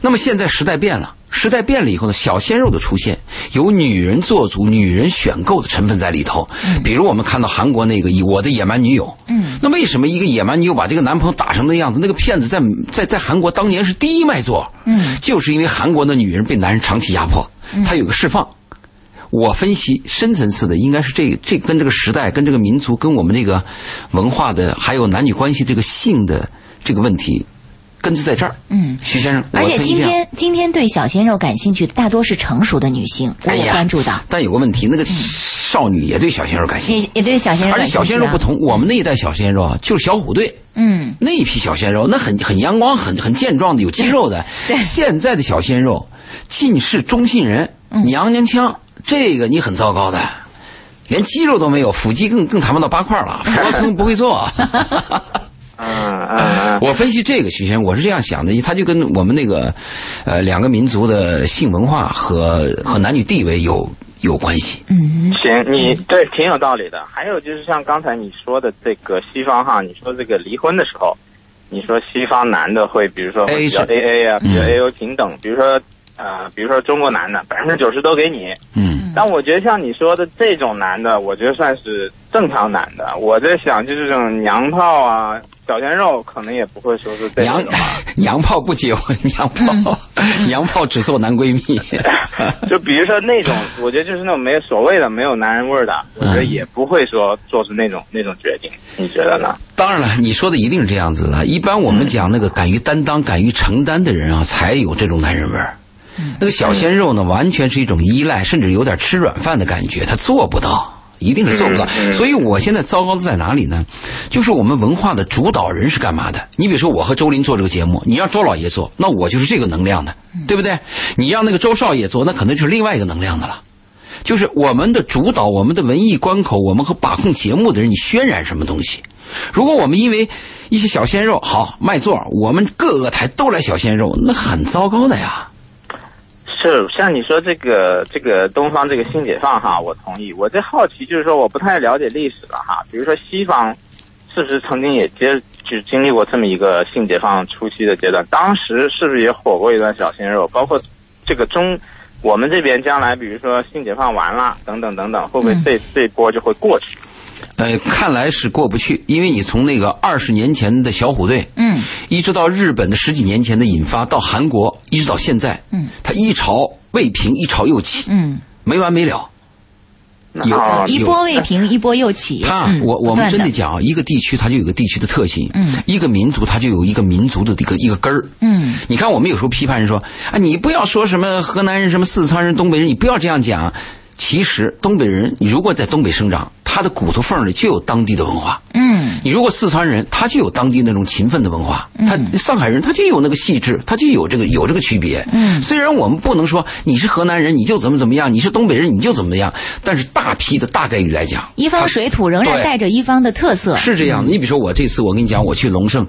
[SPEAKER 2] 那么现在时代变了，时代变了以后呢，小鲜肉的出现，有女人做主、女人选购的成分在里头。比如我们看到韩国那个《我的野蛮女友》，
[SPEAKER 1] 嗯，
[SPEAKER 2] 那为什么一个野蛮女友把这个男朋友打成那样子？那个骗子在在在韩国当年是第一卖座，
[SPEAKER 1] 嗯，
[SPEAKER 2] 就是因为韩国的女人被男人长期压迫，她有个释放。我分析深层次的应该是这这跟这个时代、跟这个民族、跟我们这个文化的，还有男女关系这个性的这个问题，根子在这儿。
[SPEAKER 1] 嗯。
[SPEAKER 2] 徐先生，
[SPEAKER 1] 而且今天今天对小鲜肉感兴趣的大多是成熟的女性，我也关注到，
[SPEAKER 2] 但有个问题，那个少女也对小鲜肉感兴趣，
[SPEAKER 1] 也也对小鲜肉
[SPEAKER 2] 而且。小鲜肉不，同，我们那一代小鲜肉啊，就是小虎队。
[SPEAKER 1] 嗯，
[SPEAKER 2] 那一批小鲜肉，那很很阳光、很很健壮的，有肌肉的。
[SPEAKER 1] 对
[SPEAKER 2] 现在的小鲜肉，尽是中性人，
[SPEAKER 1] 嗯
[SPEAKER 2] 娘娘腔，这个你很糟糕的，连肌肉都没有，腹肌更更谈不到八块了，俯卧撑不会做。
[SPEAKER 3] 嗯 嗯嗯，
[SPEAKER 2] 我分析这个徐先生，我是这样想的，他就跟我们那个，呃，两个民族的性文化和和男女地位有有关系。
[SPEAKER 1] 嗯
[SPEAKER 3] 行，你对挺有道理的。还有就是像刚才你说的这个西方哈，你说这个离婚的时候，你说西方男的会比如说会
[SPEAKER 2] AA
[SPEAKER 3] 比较 A A 啊，比较
[SPEAKER 2] 嗯
[SPEAKER 3] A O 平等，比如说呃，比如说中国男的百分之九十都给你，
[SPEAKER 2] 嗯，
[SPEAKER 3] 但我觉得像你说的这种男的，我觉得算是正常男的。我在想，就是这种娘炮啊、小鲜肉，可能也不会说是这种
[SPEAKER 2] 洋
[SPEAKER 3] 的吧。
[SPEAKER 2] 洋炮不结婚，娘炮 娘炮只做男闺蜜。
[SPEAKER 3] 就比如说那种，我觉得就是那种没有所谓的没有男人味儿的，我觉得也不会说做出那种那种决定。你觉得呢？
[SPEAKER 2] 当然了，你说的一定是这样子的。一般我们讲那个敢于担当、敢于承担的人啊，才有这种男人味儿。那个小鲜肉呢，完全是一种依赖，甚至有点吃软饭的感觉，他做不到。一定是做不到，所以我现在糟糕的在哪里呢？就是我们文化的主导人是干嘛的？你比如说，我和周林做这个节目，你让周老爷做，那我就是这个能量的，对不对？你让那个周少爷做，那可能就是另外一个能量的了。就是我们的主导，我们的文艺关口，我们和把控节目的人，你渲染什么东西？如果我们因为一些小鲜肉好卖座，我们各个台都来小鲜肉，那很糟糕的呀。
[SPEAKER 3] 是像你说这个这个东方这个性解放哈，我同意。我这好奇就是说，我不太了解历史了哈。比如说西方是不是曾经也接就经历过这么一个性解放初期的阶段？当时是不是也火过一段小鲜肉？包括这个中我们这边将来，比如说性解放完了等等等等，会不会这、这波就会过去？
[SPEAKER 2] 呃，看来是过不去，因为你从那个二十年前的小虎队，
[SPEAKER 1] 嗯，
[SPEAKER 2] 一直到日本的十几年前的引发，到韩国，一直到现在，
[SPEAKER 1] 嗯，
[SPEAKER 2] 它一潮未平，一潮又起，
[SPEAKER 1] 嗯
[SPEAKER 2] 没完没了。有
[SPEAKER 3] 哦
[SPEAKER 1] 一波未平，一波又起。
[SPEAKER 2] 它，
[SPEAKER 1] 嗯
[SPEAKER 2] 我我们真的讲，一个地区它就有个地区的特性，
[SPEAKER 1] 嗯，
[SPEAKER 2] 一个民族它就有一个民族的一个一个根儿，
[SPEAKER 1] 嗯，
[SPEAKER 2] 你看我们有时候批判人说啊，你不要说什么河南人、什么四川人、东北人，你不要这样讲。其实东北人，你如果在东北生长，他的骨头缝里就有当地的文化。
[SPEAKER 1] 嗯，
[SPEAKER 2] 你如果四川人，他就有当地那种勤奋的文化；他上海人，他就有那个细致，他就有这个有这个区别。
[SPEAKER 1] 嗯
[SPEAKER 2] 虽然我们不能说你是河南人你就怎么怎么样，你是东北人你就怎么样，但是大批的大概率来讲，
[SPEAKER 1] 一方水土仍然带着一方的特色。
[SPEAKER 2] 是这样的，你比如说我这次我跟你讲，我去龙胜，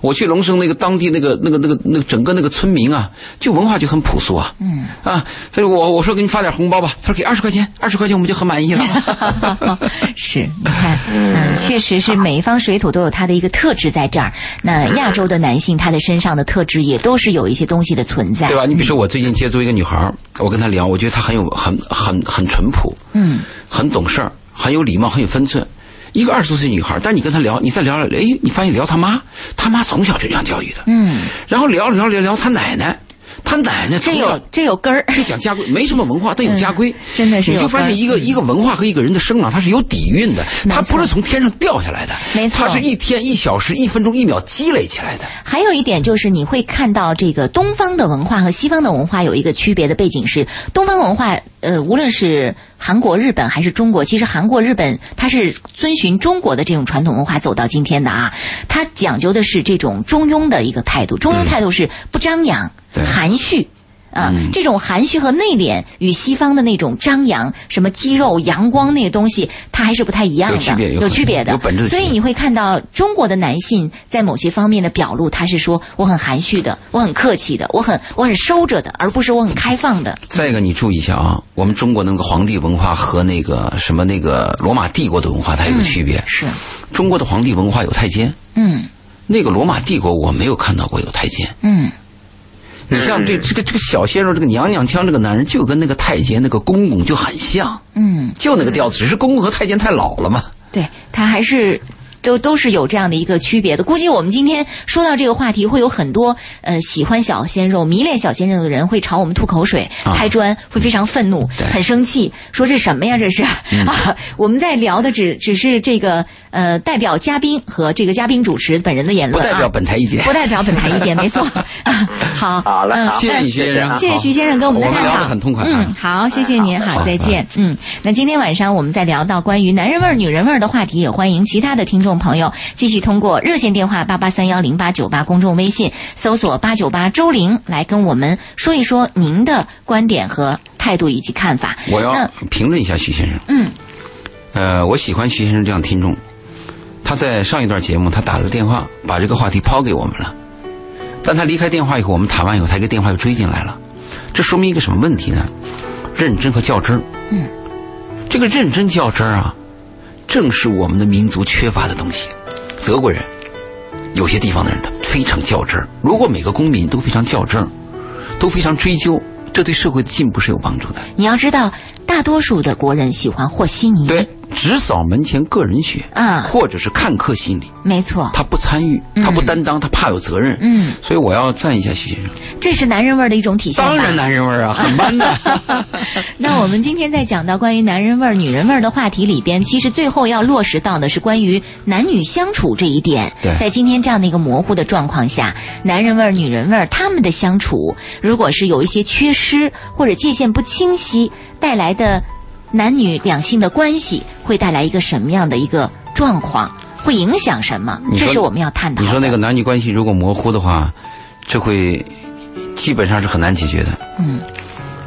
[SPEAKER 2] 我去龙胜那个当地那个那个那个那个整个那个村民啊，就文化就很朴素啊。嗯啊，所以我我说给你发点红包吧，他说给二十块钱，二十块钱我们就很满意了。
[SPEAKER 1] 是，你看，嗯，确实是每一方水土都有它的一个特质在这儿。那亚洲的男性，他的身上的特质也都是有一些东西的存在，
[SPEAKER 2] 对吧？你比如说我最近接触一个女孩儿，我跟她聊，我觉得她很有很很很淳朴，
[SPEAKER 1] 嗯，
[SPEAKER 2] 很懂事儿，很有礼貌，很有分寸。一个二十多岁女孩儿，但你跟她聊，你再聊聊，哎，你发现聊她妈，她妈从小就这样教育的，
[SPEAKER 1] 嗯，
[SPEAKER 2] 然后聊聊聊聊她奶奶，她奶奶
[SPEAKER 1] 这有这有根儿，
[SPEAKER 2] 就讲家规，没什么文化，但有家规，
[SPEAKER 1] 嗯真的是
[SPEAKER 2] 你就发现一个一个文化和一个人的生长，它是有底蕴的，它不是从天上掉下来的，
[SPEAKER 1] 没错。
[SPEAKER 2] 它是一天一小时一分钟一秒积累起来的。
[SPEAKER 1] 还有一点就是，你会看到这个东方的文化和西方的文化有一个区别的背景是，东方文化，呃，无论是韩国、日本还是中国，其实韩国、日本它是遵循中国的这种传统文化走到今天的啊，它讲究的是这种中庸的一个态度，中庸态度是不张扬、
[SPEAKER 2] 对
[SPEAKER 1] 含蓄。啊，这种含蓄和内敛与西方的那种张扬、什么肌肉、阳光那些东西，它还是不太一样的，
[SPEAKER 2] 有区别有
[SPEAKER 1] 有区别的，
[SPEAKER 2] 有本质的
[SPEAKER 1] 所以你会看到中国的男性在某些方面的表露，他是说我很含蓄的，我很客气的，我很我很收着的，而不是我很开放的。
[SPEAKER 2] 再一个，你注意一下啊，我们中国那个皇帝文化和那个什么那个罗马帝国的文化，它有个区别。
[SPEAKER 1] 是，
[SPEAKER 2] 中国的皇帝文化有太监，
[SPEAKER 1] 嗯。
[SPEAKER 2] 那个罗马帝国我没有看到过有太监。
[SPEAKER 1] 嗯，
[SPEAKER 2] 你像这这个这个小鲜肉，这个娘娘腔，这个男人就跟那个太监那个公公就很像，
[SPEAKER 1] 嗯，
[SPEAKER 2] 就那个调子，只是公公和太监太老了嘛。
[SPEAKER 1] 对他还是。都都是有这样的一个区别的。估计我们今天说到这个话题，会有很多呃喜欢小鲜肉、迷恋小鲜肉的人会朝我们吐口水、
[SPEAKER 2] 啊
[SPEAKER 1] 拍砖，会非常愤怒、
[SPEAKER 2] 对
[SPEAKER 1] 很生气，说这什么呀？这是、啊！我们在聊的只只是这个呃代表嘉宾和这个嘉宾主持本人的言论啊，
[SPEAKER 2] 不代表本台意见
[SPEAKER 1] 不代表本台意见，没错。啊 好，嗯
[SPEAKER 3] 好了好
[SPEAKER 2] 谢谢徐先生
[SPEAKER 1] 谢谢徐先生跟我们的探讨，嗯，好，谢谢您，好，
[SPEAKER 2] 好
[SPEAKER 1] 再见。嗯，那今天晚上我们再聊到关于男人味儿、女人味儿的话题，也欢迎其他的听众朋友继续通过热线电话八八三幺零八九八公众微信搜索八九八周玲来跟我们说一说您的观点和态度以及看法。
[SPEAKER 2] 我要评论一下徐先生。
[SPEAKER 1] 嗯，
[SPEAKER 2] 呃，我喜欢徐先生这样听众。他在上一段节目，他打了个电话，把这个话题抛给我们了。但他离开电话以后，我们谈完以后，他一个电话又追进来了。这说明一个什么问题呢？认真和较真儿。
[SPEAKER 1] 嗯，
[SPEAKER 2] 这个认真较真儿啊，正是我们的民族缺乏的东西。德国人，有些地方的人他非常较真儿。如果每个公民都非常较真儿，都非常追究，这对社会的进步是有帮助的。
[SPEAKER 1] 你要知道，大多数的国人喜欢和稀泥。
[SPEAKER 2] 对，只扫门前个人雪
[SPEAKER 1] 啊
[SPEAKER 2] 或者是看客心理，
[SPEAKER 1] 没错，
[SPEAKER 2] 他不参与，他不担当，他怕有责任。
[SPEAKER 1] 嗯，
[SPEAKER 2] 所以我要赞一下徐先生。
[SPEAKER 1] 这是男人味儿的一种体现。
[SPEAKER 2] 当然男人味儿啊，很 man 的。
[SPEAKER 1] 那我们今天在讲到关于男人味儿、女人味儿的话题里边，其实最后要落实到的是关于男女相处这一点。
[SPEAKER 2] 对
[SPEAKER 1] 在今天这样的一个模糊的状况下，男人味儿、女人味儿，他们的相处，如果是有一些缺失或者界限不清晰，带来的男女两性的关系会带来一个什么样的一个状况？会影响什么？这是我们要探讨的。
[SPEAKER 2] 你说那个男女关系如果模糊的话，这会基本上是很难解决的。
[SPEAKER 1] 嗯，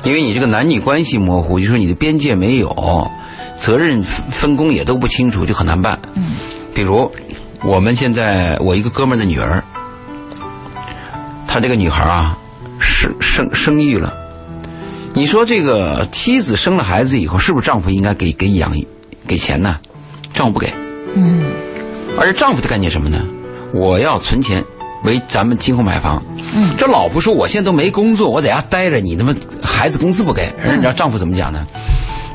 [SPEAKER 2] 因为你这个男女关系模糊，就说你的边界没有，责任分分工也都不清楚，就很难办。嗯，比如我们现在我一个哥们儿的女儿，她这个女孩啊，生生生育了。你说这个妻子生了孩子以后，是不是丈夫应该给给养给钱呢？丈夫不给。
[SPEAKER 1] 嗯
[SPEAKER 2] 而丈夫的概念什么呢？我要存钱，为咱们今后买房。
[SPEAKER 1] 嗯，
[SPEAKER 2] 这老婆说我现在都没工作，我在家待着，你他妈孩子工资不给，人家丈夫怎么讲呢？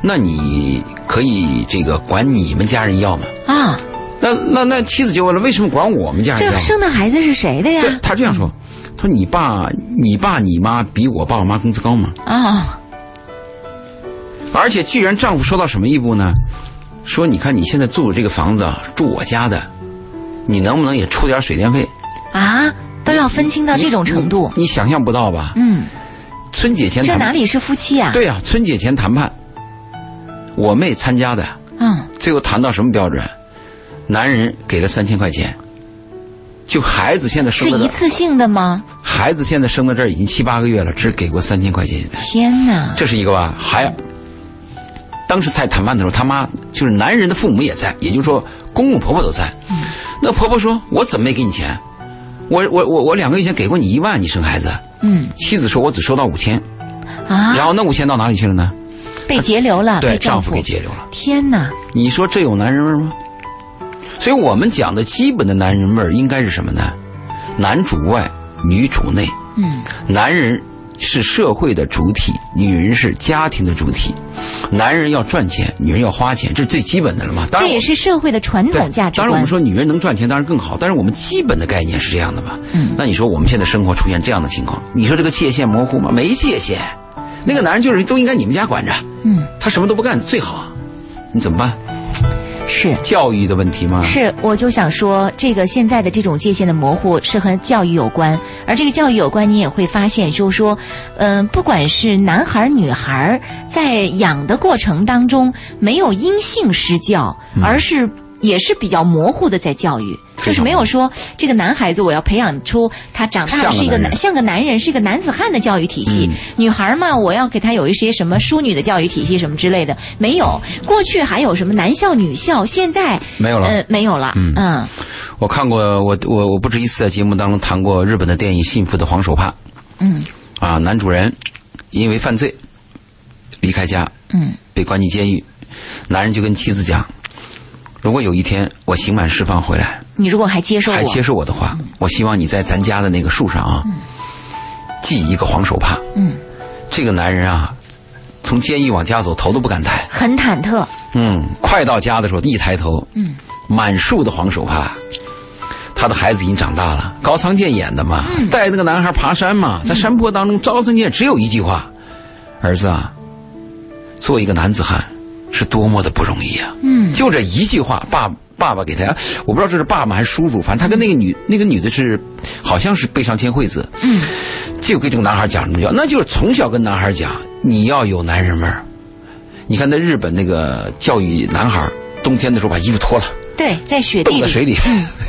[SPEAKER 2] 那你可以这个管你们家人要吗？
[SPEAKER 1] 啊，
[SPEAKER 2] 那那那妻子就问了，为什么管我们家人要
[SPEAKER 1] 这个？生的孩子是谁的呀？
[SPEAKER 2] 他这样说，他说你爸、你爸、你妈比我爸我妈工资高吗？
[SPEAKER 1] 啊，
[SPEAKER 2] 而且，既然丈夫说到什么地步呢？说你看你现在住的这个房子啊，住我家的，你能不能也出点水电费？
[SPEAKER 1] 啊，都要分清到这种程度。
[SPEAKER 2] 你想象不到吧？
[SPEAKER 1] 嗯，
[SPEAKER 2] 春节前谈
[SPEAKER 1] 这哪里是夫妻啊？
[SPEAKER 2] 对啊，春节前谈判，我妹参加的，
[SPEAKER 1] 嗯，
[SPEAKER 2] 最后谈到什么标准？男人给了三千块钱，就孩子现在
[SPEAKER 1] 是
[SPEAKER 2] 生是，
[SPEAKER 1] 一次性的吗？
[SPEAKER 2] 孩子现在生到这儿已经七八个月了，只给过三千块钱。现在
[SPEAKER 1] 天哪！
[SPEAKER 2] 这是一个吧？还当时在谈判的时候，他妈就是男人的父母也在，也就是说公公婆婆都在。那婆婆说：“我怎么没给你钱？我我我我两个月前给过你一万，你生孩子。”
[SPEAKER 1] 嗯
[SPEAKER 2] 妻子说：“我只收到五千。”
[SPEAKER 1] 啊，
[SPEAKER 2] 然后那五千到哪里去了呢？
[SPEAKER 1] 被截留了，
[SPEAKER 2] 对，
[SPEAKER 1] 丈
[SPEAKER 2] 夫给截留了。
[SPEAKER 1] 天哪！
[SPEAKER 2] 你说这有男人味吗？所以我们讲的基本的男人味儿应该是什么呢？男主外，女主内。
[SPEAKER 1] 嗯，
[SPEAKER 2] 男人是社会的主体，女人是家庭的主体。男人要赚钱，女人要花钱，这是最基本的了嘛？当然，
[SPEAKER 1] 这也是社会的传统价值
[SPEAKER 2] 当然，我们。说女人能赚钱当然更好，但是我们基本的概念是这样的吧？
[SPEAKER 1] 嗯
[SPEAKER 2] 那你说我们现在生活出现这样的情况，你说这个界限模糊吗？没界限。那个男人就是都应该你们家管着，
[SPEAKER 1] 嗯，
[SPEAKER 2] 他什么都不干最好，你怎么办？
[SPEAKER 1] 是。
[SPEAKER 2] 教育的问题吗？
[SPEAKER 1] 是，我就想说，这个现在的这种界限的模糊是和教育有关，而这个教育有关，你也会发现，就是说，嗯、不管是男孩儿女孩儿，在养的过程当中，没有因性施教，
[SPEAKER 2] 嗯
[SPEAKER 1] 而是也是比较模糊的在教育。就是没有说这个男孩子我要培养出他长大是一个男
[SPEAKER 2] 像个男人
[SPEAKER 1] 像个男人是一个男子汉的教育体系，
[SPEAKER 2] 嗯
[SPEAKER 1] 女孩嘛我要给他有一些什么淑女的教育体系什么之类的，没有。过去还有什么男校女校，现在
[SPEAKER 2] 没有了
[SPEAKER 1] 呃，没有了。
[SPEAKER 2] 嗯
[SPEAKER 1] 嗯
[SPEAKER 2] 我看过，我我我不止一次在节目当中谈过日本的电影《幸福的黄手帕》
[SPEAKER 1] 嗯
[SPEAKER 2] 啊，男主人因为犯罪离开家，
[SPEAKER 1] 嗯
[SPEAKER 2] 被关进监狱，男人就跟妻子讲，如果有一天我刑满释放回来，
[SPEAKER 1] 你如果还接受我，
[SPEAKER 2] 还接受我的话，我希望你在咱家的那个树上啊，系一个黄手帕。
[SPEAKER 1] 嗯，
[SPEAKER 2] 这个男人啊，从监狱往家走，头都不敢抬。
[SPEAKER 1] 很忐忑。
[SPEAKER 2] 嗯，快到家的时候，一抬头，
[SPEAKER 1] 嗯，
[SPEAKER 2] 满树的黄手帕。他的孩子已经长大了，高仓健演的嘛，
[SPEAKER 1] 嗯
[SPEAKER 2] 带那个男孩爬山嘛，在山坡当中，高仓健只有一句话：“儿子啊，做一个男子汉是多么的不容易啊！”
[SPEAKER 1] 嗯。
[SPEAKER 2] 就这一句话，爸爸爸给他，我不知道这是爸爸还是叔叔，反正他跟那个女那个女的是，好像是背上千惠子，
[SPEAKER 1] 嗯，
[SPEAKER 2] 就给这个男孩讲什么叫，那就是从小跟男孩讲，你要有男人味儿。你看那日本那个教育男孩，冬天的时候把衣服脱了，
[SPEAKER 1] 对，在雪地里，
[SPEAKER 2] 冻在水里，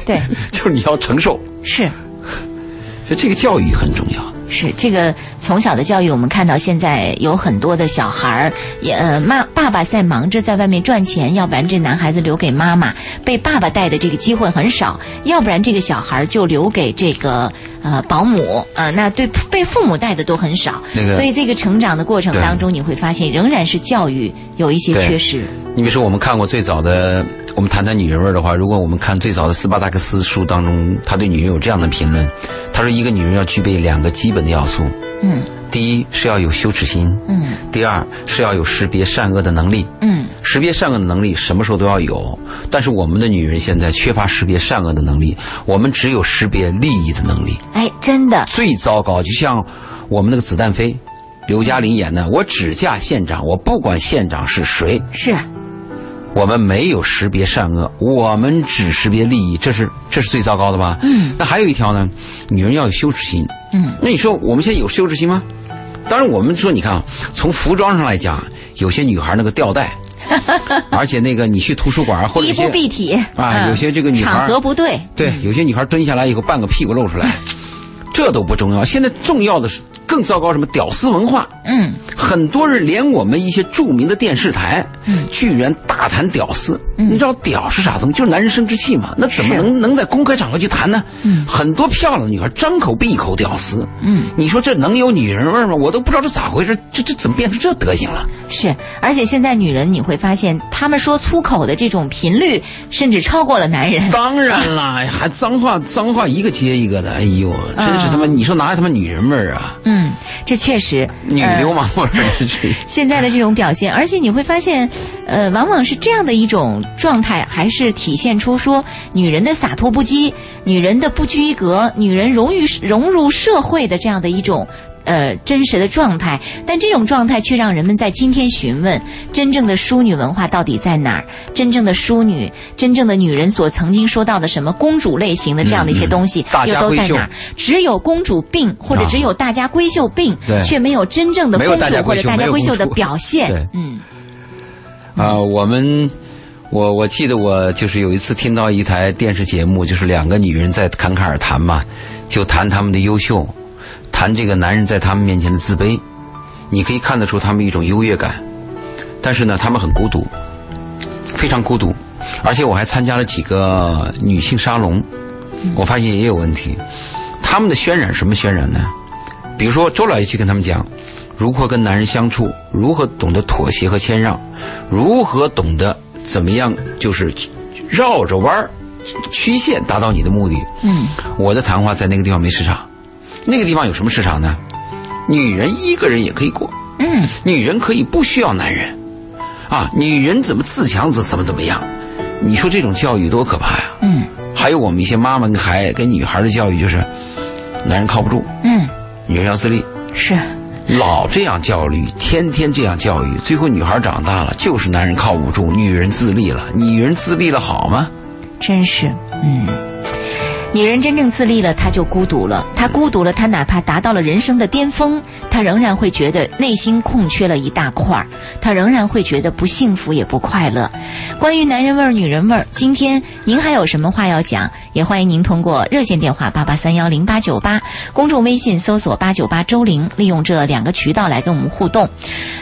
[SPEAKER 1] 对，
[SPEAKER 2] 就是你要承受，
[SPEAKER 1] 是。
[SPEAKER 2] 所以这个教育很重要。
[SPEAKER 1] 是这个从小的教育，我们看到现在有很多的小孩儿，也呃妈爸爸在忙着在外面赚钱，要不然这男孩子留给妈妈，被爸爸带的这个机会很少，要不然这个小孩儿就留给这个呃保姆啊、呃那对被父母带的都很少，
[SPEAKER 2] 那个
[SPEAKER 1] 所以这个成长的过程当中，你会发现仍然是教育有一些缺失。
[SPEAKER 2] 你比如说，我们看过最早的，我们谈谈女人味儿的话，如果我们看最早的斯巴达克斯书当中，他对女人有这样的评论，他说一个女人要具备两个基本的要素，
[SPEAKER 1] 嗯
[SPEAKER 2] 第一是要有羞耻心，
[SPEAKER 1] 嗯
[SPEAKER 2] 第二是要有识别善恶的能力。
[SPEAKER 1] 嗯，
[SPEAKER 2] 识别善恶的能力什么时候都要有，但是我们的女人现在缺乏识别善恶的能力，我们只有识别利益的能力。
[SPEAKER 1] 哎，真的
[SPEAKER 2] 最糟糕，就像我们那个子弹飞，刘嘉玲演的，我只嫁县长，我不管县长是谁，
[SPEAKER 1] 是
[SPEAKER 2] 我们没有识别善恶，我们只识别利益，这是这是最糟糕的吧？
[SPEAKER 1] 嗯。
[SPEAKER 2] 那还有一条呢，女人要有羞耻心。
[SPEAKER 1] 嗯。
[SPEAKER 2] 那你说我们现在有羞耻心吗？当然，我们说你看啊，从服装上来讲，有些女孩那个吊带，而且那个你去图书馆或者
[SPEAKER 1] 衣不
[SPEAKER 2] 有些啊，
[SPEAKER 1] 嗯
[SPEAKER 2] 有些这个女孩
[SPEAKER 1] 场合不对，
[SPEAKER 2] 对，有些女孩蹲下来以后半个屁股露出来，这都不重要。现在重要的是更糟糕什么屌丝文化。
[SPEAKER 1] 嗯
[SPEAKER 2] 很多人连我们一些著名的电视台，居然大谈屌丝。你知道屌是啥东西？就是男人生殖器嘛。那怎么能能在公开场合去谈呢？很多漂亮的女孩张口闭口屌丝。
[SPEAKER 1] 嗯，
[SPEAKER 2] 你说这能有女人味吗？我都不知道这咋回事，这这怎么变成这德行了？
[SPEAKER 1] 是，而且现在女人你会发现，她们说粗口的这种频率，甚至超过了男人。
[SPEAKER 2] 当然啦，还脏话脏话一个接一个的，哎呦，真是他妈！你说哪有他妈女人味儿啊？
[SPEAKER 1] 嗯，这确实
[SPEAKER 2] 女
[SPEAKER 1] 呃
[SPEAKER 2] 流氓味儿。
[SPEAKER 1] 现在的这种表现，而且你会发现，呃，往往是这样的一种状态，还是体现出说女人的洒脱不羁，女人的不拘一格，女人融于融入社会的这样的一种。呃真实的状态，但这种状态却让人们在今天询问真正的淑女文化到底在哪儿？真正的淑女，真正的女人所曾经说到的什么公主类型的这样的一些东西，又都在哪儿？只有公主病，或者
[SPEAKER 2] 啊
[SPEAKER 1] 只有大家闺秀病，
[SPEAKER 2] 对
[SPEAKER 1] 却没有真正的公主或者大家闺秀的表现。嗯
[SPEAKER 2] 啊、我们，我我记得我就是有一次听到一台电视节目，就是两个女人在侃侃而谈嘛，就谈他们的优秀，谈这个男人在他们面前的自卑，你可以看得出他们一种优越感，但是呢，他们很孤独，非常孤独，而且我还参加了几个女性沙龙，我发现也有问题，他们的渲染什么渲染呢？比如说周老爷去跟他们讲，如何跟男人相处，如何懂得妥协和谦让，如何懂得怎么样就是绕着弯儿、曲线达到你的目的。
[SPEAKER 1] 嗯，
[SPEAKER 2] 我的谈话在那个地方没市场，那个地方有什么市场呢？女人一个人也可以过，
[SPEAKER 1] 嗯，
[SPEAKER 2] 女人可以不需要男人，啊，女人怎么自强怎怎么怎么样？你说这种教育多可怕呀！
[SPEAKER 1] 嗯
[SPEAKER 2] 还有我们一些妈妈跟孩跟女孩的教育就是，男人靠不住，
[SPEAKER 1] 嗯，
[SPEAKER 2] 女人要自立。
[SPEAKER 1] 是。
[SPEAKER 2] 老这样教育，天天这样教育，最后女孩长大了就是男人靠不住，女人自立了。女人自立了好吗？
[SPEAKER 1] 真是，嗯，女人真正自立了，她就孤独了。她孤独了，她哪怕达到了人生的巅峰，她仍然会觉得内心空缺了一大块儿，她仍然会觉得不幸福也不快乐。关于男人味儿、女人味儿，今天您还有什么话要讲？也欢迎您通过热线电话八八三幺零八九八，公众微信搜索八九八周玲，利用这两个渠道来跟我们互动。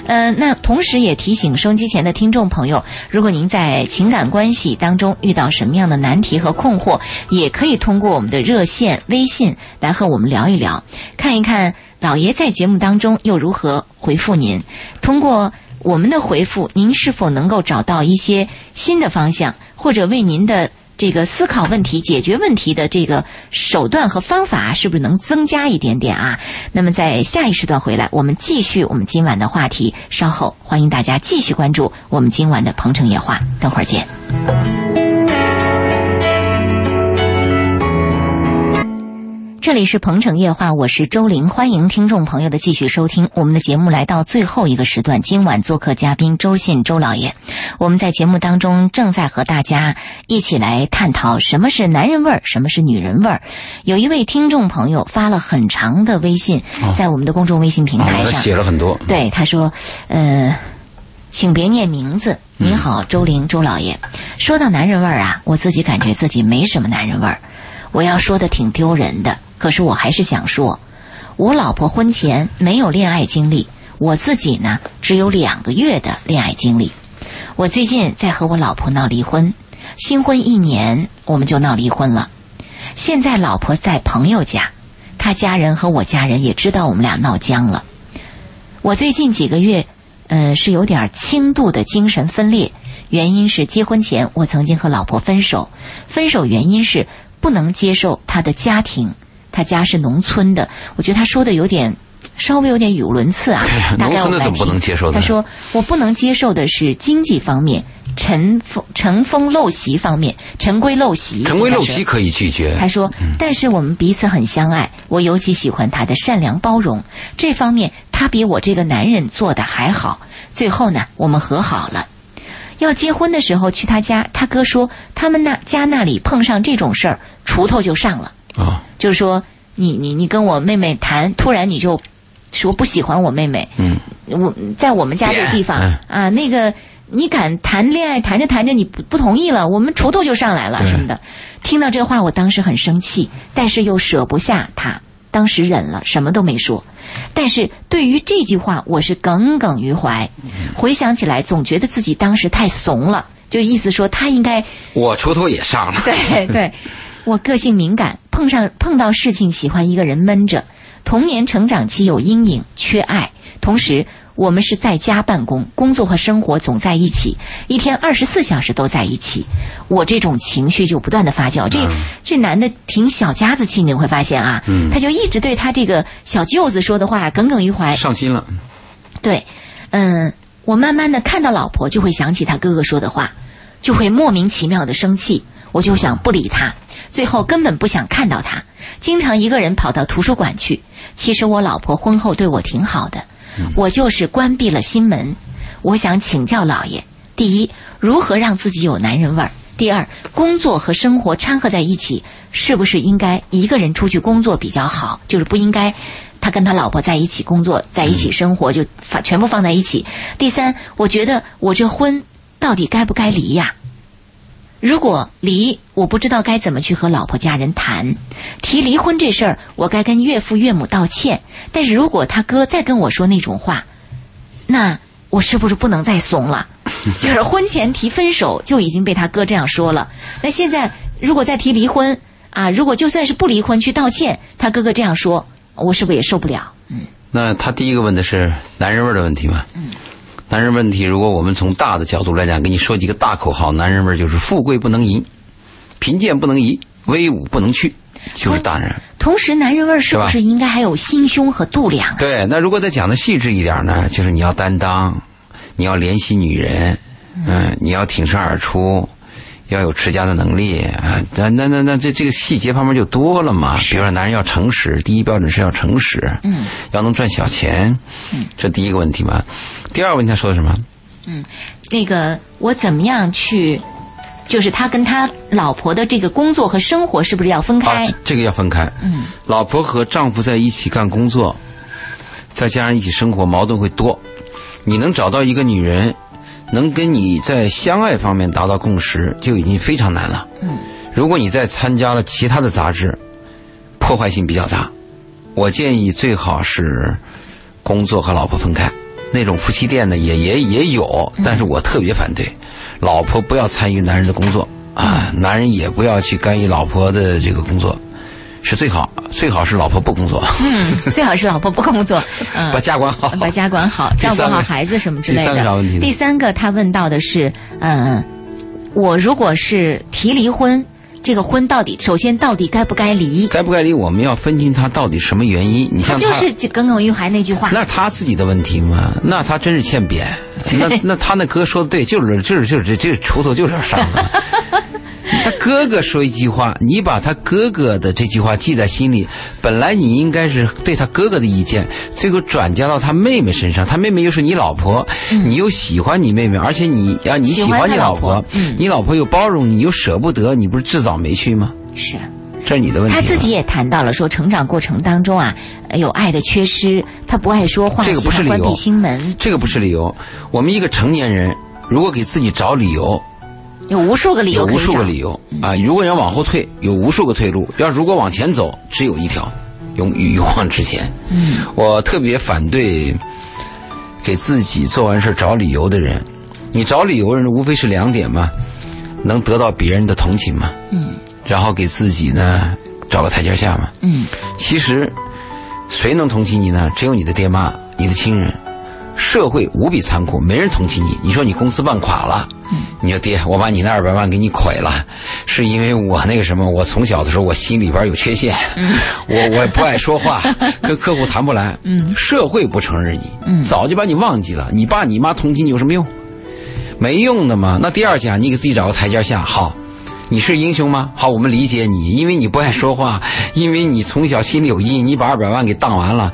[SPEAKER 1] 呃，那同时也提醒收音机前的听众朋友，如果您在情感关系当中遇到什么样的难题和困惑，也可以通过我们的热线、微信来和我们聊一聊，看一看老爷在节目当中又如何回复您。通过我们的回复，您是否能够找到一些新的方向，或者为您的这个思考问题、解决问题的这个手段和方法，是不是能增加一点点啊？那么在下一时段回来，我们继续我们今晚的话题。稍后欢迎大家继续关注我们今晚的《鹏城夜话》，等会儿见。这里是鹏城夜话，我是周玲，欢迎听众朋友的继续收听我们的节目。来到最后一个时段，今晚做客嘉宾周信周老爷。我们在节目当中正在和大家一起来探讨什么是男人味儿，什么是女人味儿。有一位听众朋友发了很长的微信，在我们的公众微信平台上，
[SPEAKER 2] 写了很多。
[SPEAKER 1] 对，他说，呃，请别念名字。你好，周玲，周老爷。说到男人味儿啊，我自己感觉自己没什么男人味儿。我要说的挺丢人的，可是我还是想说，我老婆婚前没有恋爱经历，我自己呢只有两个月的恋爱经历。我最近在和我老婆闹离婚，新婚一年我们就闹离婚了。现在老婆在朋友家，她家人和我家人也知道我们俩闹僵了。我最近几个月，呃，是有点轻度的精神分裂，原因是结婚前我曾经和老婆分手，分手原因是不能接受她的家庭，她家是农村的，我觉得他说的有点。稍微有点语无伦次啊，大概我
[SPEAKER 2] 怎么不
[SPEAKER 1] 听
[SPEAKER 2] 能接受呢
[SPEAKER 1] 他说我不能接受的是经济方面，尘封尘封陋习方面，陈规陋习。
[SPEAKER 2] 陈规陋习可以拒绝，
[SPEAKER 1] 他说：“但是我们彼此很相爱，我尤其喜欢他的善良包容，这方面他比我这个男人做的还好。最后呢，我们和好了。要结婚的时候去他家，他哥说他们那家那里碰上这种事儿，锄头就上了。
[SPEAKER 2] 啊，
[SPEAKER 1] 就是说，你你你跟我妹妹谈，突然你就说不喜欢我妹妹，
[SPEAKER 2] 嗯，
[SPEAKER 1] 我在我们家这个地方
[SPEAKER 2] 嗯
[SPEAKER 1] 啊，那个你敢谈恋爱，谈着谈着你不不同意了，我们锄头就上来了什么的。听到这话，我当时很生气，但是又舍不下他，当时忍了，什么都没说。但是对于这句话，我是耿耿于怀。回想起来，总觉得自己当时太怂了，就意思说他应该
[SPEAKER 2] 我锄头也上了。
[SPEAKER 1] 对对，我个性敏感，碰上碰到事情喜欢一个人闷着，童年成长期有阴影，缺爱。同时，我们是在家办公，工作和生活总在一起，一天二十四小时都在一起。我这种情绪就不断的发酵。这、这男的挺小家子气，你会发现啊，他就一直对他这个小舅子说的话耿耿于怀。
[SPEAKER 2] 上心了，
[SPEAKER 1] 对，嗯，我慢慢的看到老婆，就会想起他哥哥说的话，就会莫名其妙的生气，我就想不理他，最后根本不想看到他。经常一个人跑到图书馆去。其实我老婆婚后对我挺好的，我就是关闭了心门。我想请教老爷：第一，如何让自己有男人味儿？第二，工作和生活掺和在一起，是不是应该一个人出去工作比较好？就是不应该他跟他老婆在一起工作，在一起生活，就放全部放在一起。第三，我觉得我这婚到底该不该离呀？如果离，我不知道该怎么去和老婆家人谈。提离婚这事儿，我该跟岳父岳母道歉。但是如果他哥再跟我说那种话，那我是不是不能再怂了？就是婚前提分手就已经被他哥这样说了，那现在如果再提离婚啊，如果就算是不离婚去道歉，他哥哥这样说，我是不是也受不了？嗯，
[SPEAKER 2] 那他第一个问的是男人味儿的问题吗？
[SPEAKER 1] 嗯，
[SPEAKER 2] 男人问题，如果我们从大的角度来讲，给你说几个大口号，男人味就是富贵不能淫，贫贱不能移，威武不能屈，就是大人。
[SPEAKER 1] 同时，男人味是不
[SPEAKER 2] 是
[SPEAKER 1] 应该还有心胸和度量啊？
[SPEAKER 2] 对，那如果再讲的细致一点呢，就是你要担当，你要怜惜女人，嗯、你要挺身而出，要有持家的能力啊。那那那那这这个细节方面就多了嘛。比如说，男人要诚实，第一标准是要诚实，
[SPEAKER 1] 嗯，
[SPEAKER 2] 要能赚小钱，嗯，这第一个问题嘛。第二个问题他说的什么？
[SPEAKER 1] 嗯那个我怎么样去，就是他跟他老婆的这个工作和生活是不是要分开
[SPEAKER 2] 啊
[SPEAKER 1] 开？，
[SPEAKER 2] 这个要分开。
[SPEAKER 1] 嗯，
[SPEAKER 2] 老婆和丈夫在一起干工作，再加上一起生活，矛盾会多。你能找到一个女人，能跟你在相爱方面达到共识，就已经非常难了。
[SPEAKER 1] 嗯，
[SPEAKER 2] 如果你再参加了其他的杂志，破坏性比较大。我建议最好是工作和老婆分开。那种夫妻店呢，也也也有，但是我特别反对，老婆不要参与男人的工作啊，男人也不要去干预老婆的这个工作，是最好，最好是老婆不工作，
[SPEAKER 1] 嗯，最好是老婆不工作，嗯，
[SPEAKER 2] 把家管好，
[SPEAKER 1] 把家管好，照顾好孩子什么之类
[SPEAKER 2] 第三个啥问题
[SPEAKER 1] 的。
[SPEAKER 2] 呢
[SPEAKER 1] 第三个，他问到的是，嗯，我如果是提离婚，这个婚到底首先到底该不该离？
[SPEAKER 2] 该不该离，我们要分清他到底什么原因。你像
[SPEAKER 1] 就是就耿耿于怀那句话，
[SPEAKER 2] 那他自己的问题嘛，那他真是欠扁。那那他那哥说的对，就是就是就是这这锄头就是要上的。他哥哥说一句话，你把他哥哥的这句话记在心里，本来你应该是对他哥哥的意见，最后转嫁到他妹妹身上。他妹妹又是你老婆，你又喜欢你妹妹，而且你啊你喜
[SPEAKER 1] 喜欢
[SPEAKER 2] 你老
[SPEAKER 1] 老婆嗯
[SPEAKER 2] 你老婆又包容你，又舍不得，你不是自找没趣吗？
[SPEAKER 1] 是。
[SPEAKER 2] 这是你的问题。
[SPEAKER 1] 他自己也谈到了说，成长过程当中啊，呃有爱的缺失，他不爱说话，
[SPEAKER 2] 这个不是理由
[SPEAKER 1] 关闭心门，
[SPEAKER 2] 这个不是理由。我们一个成年人，如果给自己找理由，
[SPEAKER 1] 有无数个理由
[SPEAKER 2] 有无数个理由啊！如果要往后退，有无数个退路；要如果往前走，只有一条，勇于勇往直前。
[SPEAKER 1] 嗯，
[SPEAKER 2] 我特别反对给自己做完事找理由的人。你找理由的人无非是两点嘛，能得到别人的同情嘛，
[SPEAKER 1] 嗯
[SPEAKER 2] 然后给自己呢找个台阶下嘛。
[SPEAKER 1] 嗯
[SPEAKER 2] 其实，谁能同情你呢？只有你的爹妈、你的亲人。社会无比残酷，没人同情你。你说你公司办垮了，你说爹，我把你那二百万给你毁了，是因为我那个什么？我从小的时候我心里边有缺陷，我我不爱说话，跟客户谈不来。嗯，社会不承认你，
[SPEAKER 1] 嗯
[SPEAKER 2] 早就把你忘记了。你爸你妈同情你有什么用？没用的嘛。那第二讲，你给自己找个台阶下，好。你是英雄吗？好，我们理解你，因为你不爱说话，因为你从小心里有阴，你把二百万给当完了，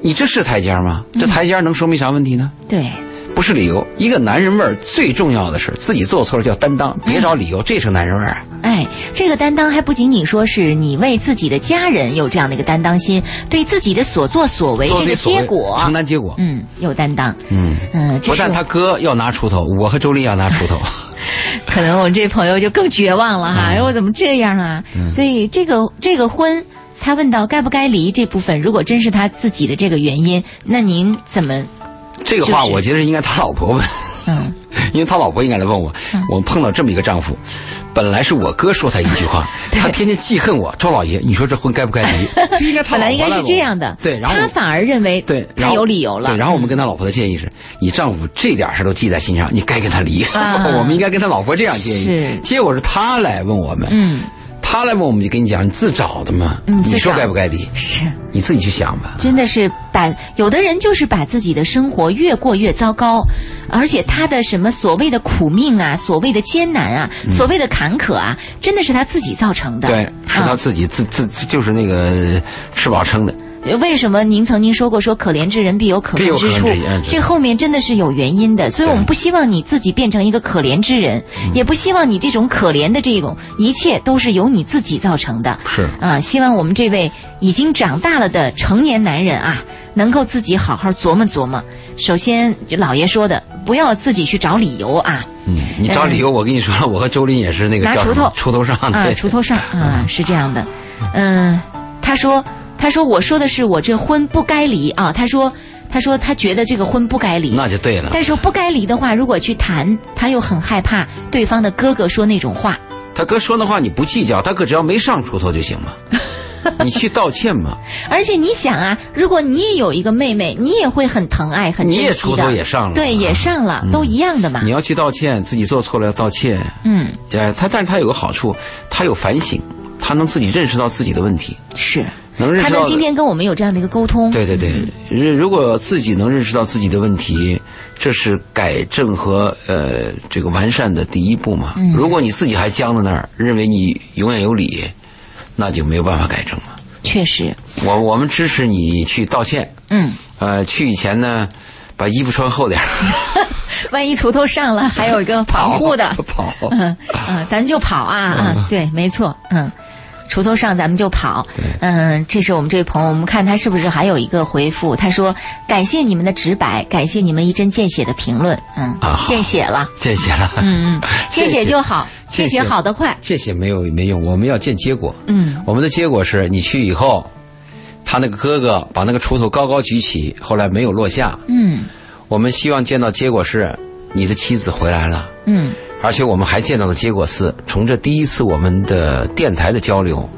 [SPEAKER 2] 你这是台阶吗？这台阶能说明啥问题呢？
[SPEAKER 1] 对，
[SPEAKER 2] 不是理由。一个男人味儿最重要的是自己做错了就要担当，别找理由，这是男人味儿。
[SPEAKER 1] 哎，这个担当还不仅仅说是你为自己的家人有这样的一个担当心，对自己的所作所为这个结果，
[SPEAKER 2] 承担结果。
[SPEAKER 1] 嗯，有担当。
[SPEAKER 2] 嗯，
[SPEAKER 1] 嗯，
[SPEAKER 2] 不但他哥要拿锄头，我和周丽要拿锄头。
[SPEAKER 1] 可能我们这朋友就更绝望了哈，我怎么这样啊？所以这个这个婚，他问到该不该离这部分，如果真是他自己的这个原因，那您怎么？
[SPEAKER 2] 这个话我觉得是应该他老婆问，
[SPEAKER 1] 嗯。
[SPEAKER 2] 因为他老婆应该来问我，我碰到这么一个丈夫，本来是我哥说他一句话，他天天记恨我，周老爷，你说这婚该不该离？应该他
[SPEAKER 1] 本来应该是这样的，
[SPEAKER 2] 对，然后
[SPEAKER 1] 他反而认为
[SPEAKER 2] 对，然
[SPEAKER 1] 他
[SPEAKER 2] 后
[SPEAKER 1] 有理由了。
[SPEAKER 2] 对，然后我们跟他老婆的建议是：你丈夫这点事都记在心上，你该跟他离。
[SPEAKER 1] 啊。
[SPEAKER 2] 我们应该跟他老婆这样建议。
[SPEAKER 1] 是。
[SPEAKER 2] 结果是他来问我们，
[SPEAKER 1] 嗯，
[SPEAKER 2] 他来问我们就跟你讲，你自找的嘛，
[SPEAKER 1] 嗯
[SPEAKER 2] 你说该不该离？
[SPEAKER 1] 是。
[SPEAKER 2] 你自己去想吧。
[SPEAKER 1] 真的是把有的人就是把自己的生活越过越糟糕，而且他的什么所谓的苦命啊，所谓的艰难啊，所谓的坎坷啊，真的是他自己造成的。
[SPEAKER 2] 对，是他
[SPEAKER 1] 啊
[SPEAKER 2] 自己自自自就是那个吃饱撑的。
[SPEAKER 1] 为什么您曾经说过说可怜之人必有可恨之处？这后面真的是有原因的，所以我们不希望你自己变成一个可怜之人，
[SPEAKER 2] 嗯
[SPEAKER 1] 也不希望你这种可怜的这种一切都是由你自己造成的。
[SPEAKER 2] 是
[SPEAKER 1] 啊，希望我们这位已经长大了的成年男人啊，能够自己好好琢磨琢磨。首先，就老爷说的，不要自己去找理由啊，
[SPEAKER 2] 嗯，你找理由，我跟你说了，我和周林也是那个
[SPEAKER 1] 拿锄头
[SPEAKER 2] 锄头上
[SPEAKER 1] 啊，
[SPEAKER 2] 对，
[SPEAKER 1] 锄头上啊，是这样的。嗯，他说，他说我说的是我这婚不该离啊。他说，他说他觉得这个婚不该离。
[SPEAKER 2] 那就对了。
[SPEAKER 1] 但是不该离的话，如果去谈，他又很害怕对方的哥哥说那种话。
[SPEAKER 2] 他哥说那话你不计较，他哥只要没上锄头就行嘛，你去道歉嘛。
[SPEAKER 1] 而且你想啊，如果你也有一个妹妹，你也会很疼爱、很
[SPEAKER 2] 你也
[SPEAKER 1] 珍惜的。
[SPEAKER 2] 锄头也上了
[SPEAKER 1] 对，也上了，都一样的嘛
[SPEAKER 2] 你。要去道歉，自己做错了要道歉。
[SPEAKER 1] 嗯，
[SPEAKER 2] 呃，他但是他有个好处，他有反省，他能自己认识到自己的问题，
[SPEAKER 1] 是。
[SPEAKER 2] 能认识到
[SPEAKER 1] 他呢，今天跟我们有这样的一个沟通。
[SPEAKER 2] 对对对，如如果自己能认识到自己的问题，这是改正和呃这个完善的第一步嘛。
[SPEAKER 1] 嗯
[SPEAKER 2] 如果你自己还僵在那儿，认为你永远有理，那就没有办法改正了。
[SPEAKER 1] 确实，
[SPEAKER 2] 我我们支持你去道歉，
[SPEAKER 1] 嗯，
[SPEAKER 2] 呃，去以前呢，把衣服穿厚点儿，
[SPEAKER 1] 万一锄头上了，还有一个防护的。
[SPEAKER 2] 跑。
[SPEAKER 1] 嗯嗯，咱就跑啊啊！对，没错，嗯，锄头上咱们就跑。嗯，这是我们这位朋友，我们看他是不是还有一个回复？他说：“感谢你们的直白，感谢你们一针见血的评论。”嗯
[SPEAKER 2] 啊，好
[SPEAKER 1] 见血了，
[SPEAKER 2] 见血了，
[SPEAKER 1] 嗯嗯，见血就好，见血好得快。
[SPEAKER 2] 见血没有没用，我们要见结果。
[SPEAKER 1] 嗯，
[SPEAKER 2] 我们的结果是你去以后，他那个哥哥把那个锄头高高举起，后来没有落下。
[SPEAKER 1] 嗯
[SPEAKER 2] 我们希望见到结果是你的妻子回来了，
[SPEAKER 1] 嗯
[SPEAKER 2] 而且我们还见到的结果是，从这第一次我们的电台的交流，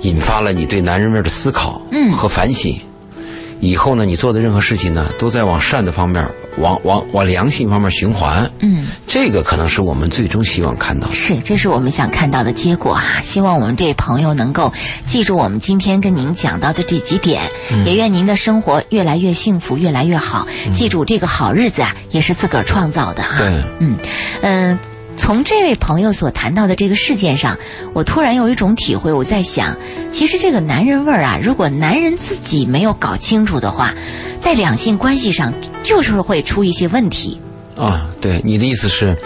[SPEAKER 2] 引发了你对男人味的思考
[SPEAKER 1] 嗯
[SPEAKER 2] 和反省。以后呢，你做的任何事情呢，都在往善的方面、往往往良性方面循环。
[SPEAKER 1] 嗯。
[SPEAKER 2] 这个可能是我们最终希望看到的。
[SPEAKER 1] 是，这是我们想看到的结果啊、希望我们这位朋友能够记住我们今天跟您讲到的这几点，也愿您的生活越来越幸福，越来越好。记住，这个好日子啊，也是自个儿创造的啊。
[SPEAKER 2] 对
[SPEAKER 1] 嗯嗯。从这位朋友所谈到的这个事件上，我突然有一种体会，我在想，其实这个男人味儿啊，如果男人自己没有搞清楚的话，在两性关系上就是会出一些问题。
[SPEAKER 2] 啊，对，你的意思是，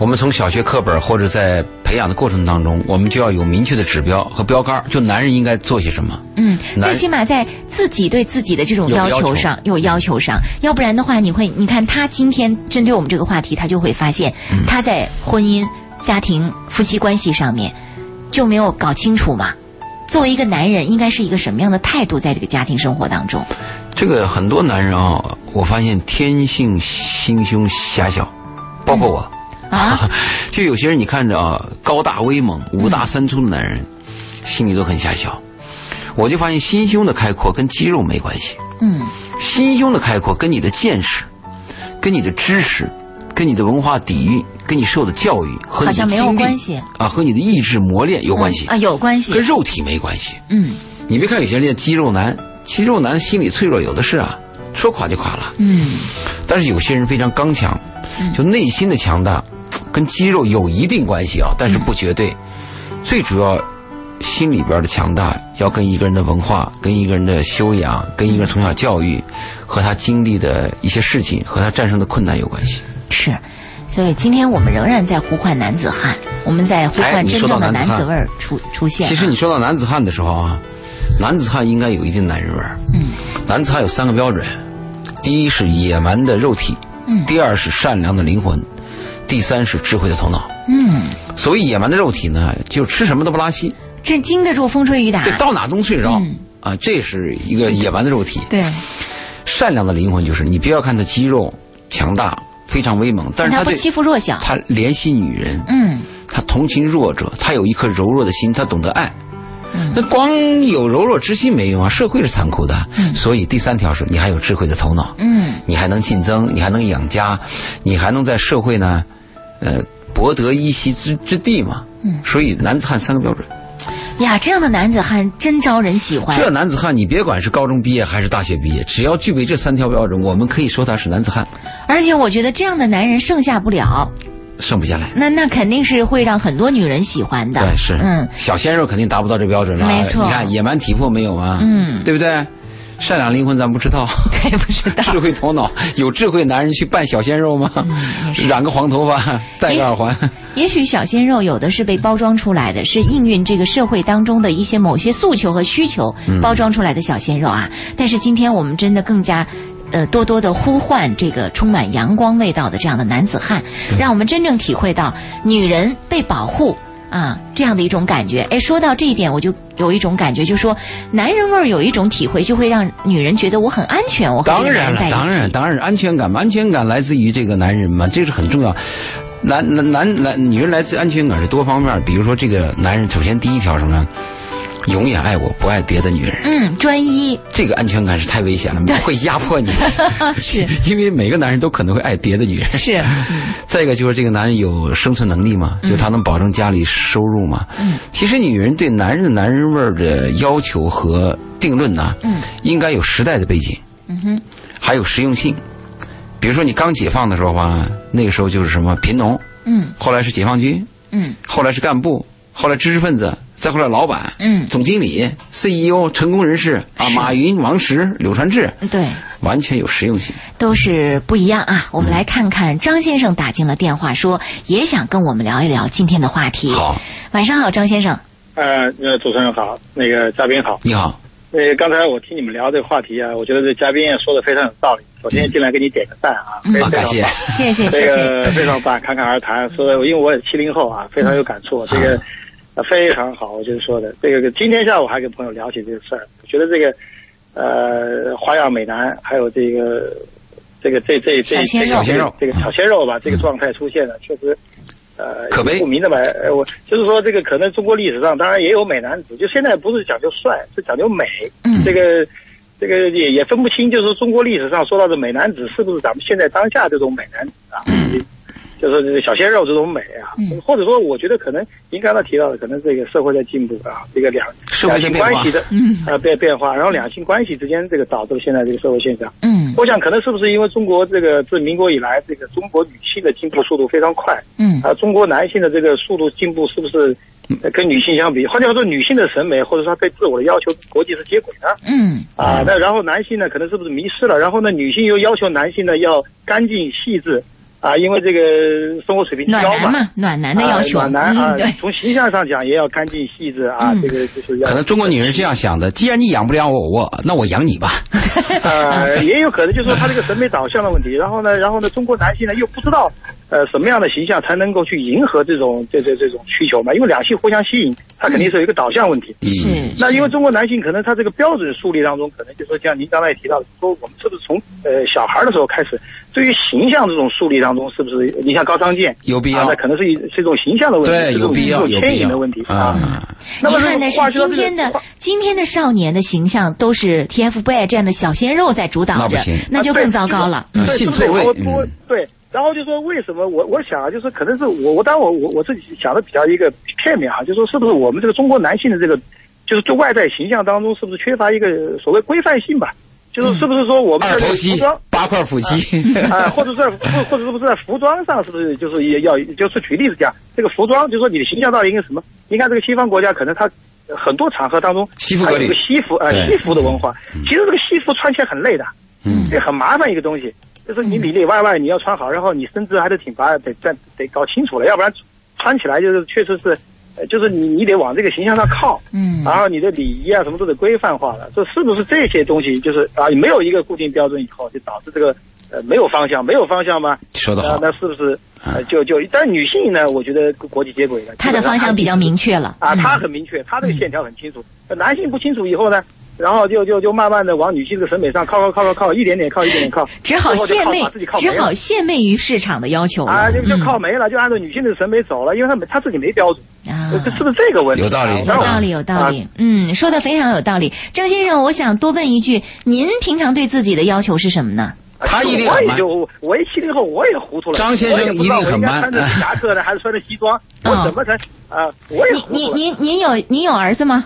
[SPEAKER 2] 我们从小学课本或者在培养的过程当中，我们就要有明确的指标和标杆儿，就男人应该做些什么。
[SPEAKER 1] 嗯，最起码在自己对自己的这种要
[SPEAKER 2] 求
[SPEAKER 1] 求上有要求上，要不然的话，你会你看他今天针对我们这个话题，他就会发现
[SPEAKER 2] 嗯
[SPEAKER 1] 他在婚姻、家庭、夫妻关系上面就没有搞清楚嘛。作为一个男人，应该是一个什么样的态度在这个家庭生活当中？
[SPEAKER 2] 这个很多男人啊，我发现天性心胸狭小，包括我。
[SPEAKER 1] 啊，
[SPEAKER 2] 就有些人你看着啊，高大威猛、五大三粗的男人，心里都很狭小。我就发现心胸的开阔跟肌肉没关系，
[SPEAKER 1] 嗯
[SPEAKER 2] 心胸的开阔跟你的见识、跟你的知识、跟你的文化底蕴、跟你受的教育和你的
[SPEAKER 1] 好像没有
[SPEAKER 2] 经历
[SPEAKER 1] 关系
[SPEAKER 2] 啊，和你的意志磨练有关系，
[SPEAKER 1] 啊，有关系
[SPEAKER 2] 跟。肉体没关系。
[SPEAKER 1] 嗯
[SPEAKER 2] 你别看有些人练肌肉男，肌肉男心理脆弱有的是啊，说垮就垮了。
[SPEAKER 1] 嗯
[SPEAKER 2] 但是有些人非常刚强，就内心的强大，跟肌肉有一定关系啊，但是不绝对。最主要，心里边的强大要跟一个人的文化、跟一个人的修养、跟一个人从小教育和他经历的一些事情和他战胜的困难有关系。
[SPEAKER 1] 是。所以今天我们仍然在呼唤男子汉，我们在呼唤真正的
[SPEAKER 2] 男子
[SPEAKER 1] 味儿出出现啊。
[SPEAKER 2] 其实你说到男子汉的时候啊，男子汉应该有一定男人味儿。
[SPEAKER 1] 嗯
[SPEAKER 2] 男子汉有三个标准：第一是野蛮的肉体，
[SPEAKER 1] 嗯
[SPEAKER 2] 第二是善良的灵魂，第三是智慧的头脑。
[SPEAKER 1] 嗯，
[SPEAKER 2] 所谓野蛮的肉体呢，就吃什么都不拉稀，
[SPEAKER 1] 这经得住风吹雨打。
[SPEAKER 2] 对，到哪都能睡着、
[SPEAKER 1] 嗯
[SPEAKER 2] 啊，这是一个野蛮的肉体。
[SPEAKER 1] 对，
[SPEAKER 2] 善良的灵魂就是你不要看他肌肉强大，非常威猛，但是他
[SPEAKER 1] 他不欺负弱小。
[SPEAKER 2] 他怜惜女人，
[SPEAKER 1] 嗯
[SPEAKER 2] 他同情弱者，他有一颗柔弱的心，他懂得爱。
[SPEAKER 1] 嗯
[SPEAKER 2] 那光有柔弱之心没用啊，社会是残酷的。所以第三条是你还有智慧的头脑，
[SPEAKER 1] 嗯
[SPEAKER 2] 你还能竞争，你还能养家，你还能在社会呢，呃，博得一席之之地嘛。嗯，所以男子汉三个标准。
[SPEAKER 1] 呀，这样的男子汉真招人喜欢。
[SPEAKER 2] 这男子汉，你别管是高中毕业还是大学毕业，只要具备这三条标准，我们可以说他是男子汉。
[SPEAKER 1] 而且我觉得这样的男人剩下不了，
[SPEAKER 2] 剩不下来。
[SPEAKER 1] 那那肯定是会让很多女人喜欢的。
[SPEAKER 2] 对，是，
[SPEAKER 1] 嗯，
[SPEAKER 2] 小鲜肉肯定达不到这标准了。
[SPEAKER 1] 没错
[SPEAKER 2] 你看野蛮体魄没有吗？
[SPEAKER 1] 嗯
[SPEAKER 2] 对不对？善良灵魂咱不知道，
[SPEAKER 1] 对，不知道。
[SPEAKER 2] 智慧头脑有智慧男人去扮小鲜肉吗？染个黄头发，戴个耳环，
[SPEAKER 1] 也许小鲜肉有的是被包装出来的，是应运这个社会当中的一些某些诉求和需求包装出来的小鲜肉啊。但是今天我们真的更加。呃，多多的呼唤这个充满阳光味道的这样的男子汉，让我们真正体会到女人被保护啊这样的一种感觉。哎，说到这一点，我就有一种感觉，就说男人味儿有一种体会，就会让女人觉得我很安全，我
[SPEAKER 2] 当然了。当然，当然，安全感嘛，安全感来自于这个男人嘛，这是很重要。男男男男，女人来自安全感是多方面，比如说这个男人，首先第一条什么呢？永远爱我，不爱别的女人。
[SPEAKER 1] 嗯，专一
[SPEAKER 2] 这个安全感是太危险了，会压迫你。
[SPEAKER 1] 是
[SPEAKER 2] 因为每个男人都可能会爱别的女人。
[SPEAKER 1] 是，嗯
[SPEAKER 2] 再一个就是这个男人有生存能力嘛，就他能保证家里收入嘛。嗯，其实女人对男人的男人味儿的要求和定论呢，
[SPEAKER 1] 嗯，
[SPEAKER 2] 应该有时代的背景，
[SPEAKER 1] 嗯哼，
[SPEAKER 2] 还有实用性。比如说你刚解放的时候吧，那个时候就是什么贫农，
[SPEAKER 1] 嗯
[SPEAKER 2] 后来是解放军，
[SPEAKER 1] 嗯
[SPEAKER 2] 后来是干部，后来知识分子，再后来老板，
[SPEAKER 1] 嗯
[SPEAKER 2] 总经理、CEO、成功人士啊，马云、王石、柳传志，
[SPEAKER 1] 对。
[SPEAKER 2] 完全有实用性。
[SPEAKER 1] 都是不一样啊！我们来看看张先生打进了电话，说也想跟我们聊一聊今天的话题。
[SPEAKER 2] 好，
[SPEAKER 1] 晚上好，张先生。
[SPEAKER 4] 呃，呃，主持人好，那个嘉宾好。
[SPEAKER 2] 你好，
[SPEAKER 4] 呃，刚才我听你们聊这个话题啊，我觉得这嘉宾也说的非常有道理。首先进来给你点个赞啊，非常
[SPEAKER 2] 感谢
[SPEAKER 4] 棒。
[SPEAKER 1] 谢谢
[SPEAKER 4] 这
[SPEAKER 1] 谢谢。
[SPEAKER 4] 个非常棒，侃侃而谈，说的，因为我也七零后啊，非常有感触。这个呃非常好，我就是说的这个今天下午还跟朋友聊起这个事儿，我觉得这个呃花样美男，还有这个这个这这这
[SPEAKER 1] 小鲜肉
[SPEAKER 4] 这个
[SPEAKER 2] 小鲜肉
[SPEAKER 4] 这个小鲜肉吧，这个状态出现了，确实。呃，
[SPEAKER 2] 可悲
[SPEAKER 4] 不明的吧？呃，我就是说，这个可能中国历史上当然也有美男子，就现在不是讲究帅，是讲究美。
[SPEAKER 1] 嗯
[SPEAKER 4] 这个这个也也分不清，就是说中国历史上说到的美男子是不是咱们现在当下这种美男子啊？就是这个小鲜肉这种美啊，
[SPEAKER 1] 嗯
[SPEAKER 4] 或者说，我觉得可能您刚才提到的，可能这个社会在进步啊，这个两两性关系的
[SPEAKER 1] 嗯
[SPEAKER 4] 呃变变化，然后两性关系之间这个导致了现在这个社会现象。
[SPEAKER 1] 嗯
[SPEAKER 4] 我想可能是不是因为中国这个自民国以来，这个中国女性的进步速度非常快，
[SPEAKER 1] 嗯
[SPEAKER 4] 啊，中国男性的这个速度进步是不是呃跟女性相比？换句话说，女性的审美或者说她对自我的要求，国际是接轨的
[SPEAKER 1] 嗯
[SPEAKER 4] 啊。那然后男性呢，可能是不是迷失了？然后呢，女性又要求男性呢要干净细致啊，因为这个生活水平提高
[SPEAKER 1] 暖男嘛，暖男的要求。
[SPEAKER 4] 啊暖男啊从形象上讲也要干净细致啊，
[SPEAKER 1] 嗯
[SPEAKER 4] 这个就是要
[SPEAKER 2] 可能中国女人是这样想的：既然你养不了我，我那我养你吧。
[SPEAKER 4] 呃，也有可能就是说他这个审美导向的问题。然后呢，然后呢，中国男性呢又不知道，呃，什么样的形象才能够去迎合这种这这这种需求嘛？因为两性互相吸引，它肯定是有一个导向问题。
[SPEAKER 1] 是。
[SPEAKER 4] 那因为中国男性可能他这个标准树立当中，可能就说像您刚才也提到的，说我们是不是从呃小孩的时候开始，对于形象这种树立当中，是不是你像高仓健
[SPEAKER 2] 有必要
[SPEAKER 4] 啊，那可能是一是一种形象的问题，
[SPEAKER 2] 对，
[SPEAKER 4] 是一种
[SPEAKER 2] 有必要，有必要
[SPEAKER 4] 引的问题
[SPEAKER 2] 啊。
[SPEAKER 4] 那么
[SPEAKER 1] 遗憾的是，今天的今天的少年的形象都是 TFBOYS 这样的小鲜肉在主导着
[SPEAKER 2] 那，
[SPEAKER 1] 那就更糟糕了。
[SPEAKER 2] 嗯
[SPEAKER 4] 对，
[SPEAKER 2] 错位
[SPEAKER 4] 对，然后就说为什么我我想啊，就是可能是我我当然我我我自己想的比较一个片面哈，就说是不是我们这个中国男性的这个，就是对外在形象当中是不是缺乏一个所谓规范性吧？就是是不是说我们的
[SPEAKER 2] 二
[SPEAKER 4] 服装。
[SPEAKER 2] 八块腹肌，
[SPEAKER 4] 啊，或者是或或者是不是在服装上，是不是就是也要就是举例子讲，这个服装就是说你的形象到底应该什么？你看这个西方国家，可能它呃很多场合当中，
[SPEAKER 2] 西服革履
[SPEAKER 4] 它有个西服啊、
[SPEAKER 2] 对
[SPEAKER 4] 西服的文化。其实这个西服穿起来很累的，
[SPEAKER 2] 嗯
[SPEAKER 4] 这很麻烦一个东西，就是你里里外外你要穿好，然后你身姿还得挺拔，得得得搞清楚了，要不然穿起来就是确实是，呃，就是你你得往这个形象上靠。
[SPEAKER 1] 嗯
[SPEAKER 4] 然后你的礼仪啊什么都得规范化了，这是不是这些东西就是啊没有一个固定标准以后，就导致这个呃没有方向，没有方向吗？
[SPEAKER 2] 说的好
[SPEAKER 4] 呃那是不是呃就就但是女性呢？我觉得国际接轨的，
[SPEAKER 1] 她的方向比较明确了。
[SPEAKER 4] 啊，
[SPEAKER 1] 嗯
[SPEAKER 4] 她很明确，她这个线条很清楚。呃男性不清楚以后呢，然后就就就慢慢的往女性这个审美上靠靠靠靠靠，一点点靠一点点靠，
[SPEAKER 1] 只好献媚只好献媚于市场的要求。
[SPEAKER 4] 啊，就就
[SPEAKER 1] 嗯
[SPEAKER 4] 靠没了，就按照女性的审美走了，因为她没她自己没标准，
[SPEAKER 1] 啊
[SPEAKER 4] 是不是这个问题？
[SPEAKER 2] 有道理
[SPEAKER 4] 啊
[SPEAKER 1] 有道理，有道理。嗯，说的非常有道理。张先生，我想多问一句，您平常对自己的要求是什么呢？
[SPEAKER 2] 他一定很慢
[SPEAKER 4] 我也就我一七零后，我也糊涂了。
[SPEAKER 2] 张先生
[SPEAKER 4] 我也不知道
[SPEAKER 2] 一定很慢
[SPEAKER 4] 我应该穿着夹克呢，还是穿着西装？我
[SPEAKER 1] 嗯
[SPEAKER 4] 怎么才啊？我也
[SPEAKER 1] 你你
[SPEAKER 4] 糊涂了
[SPEAKER 1] 你你有您有儿子吗？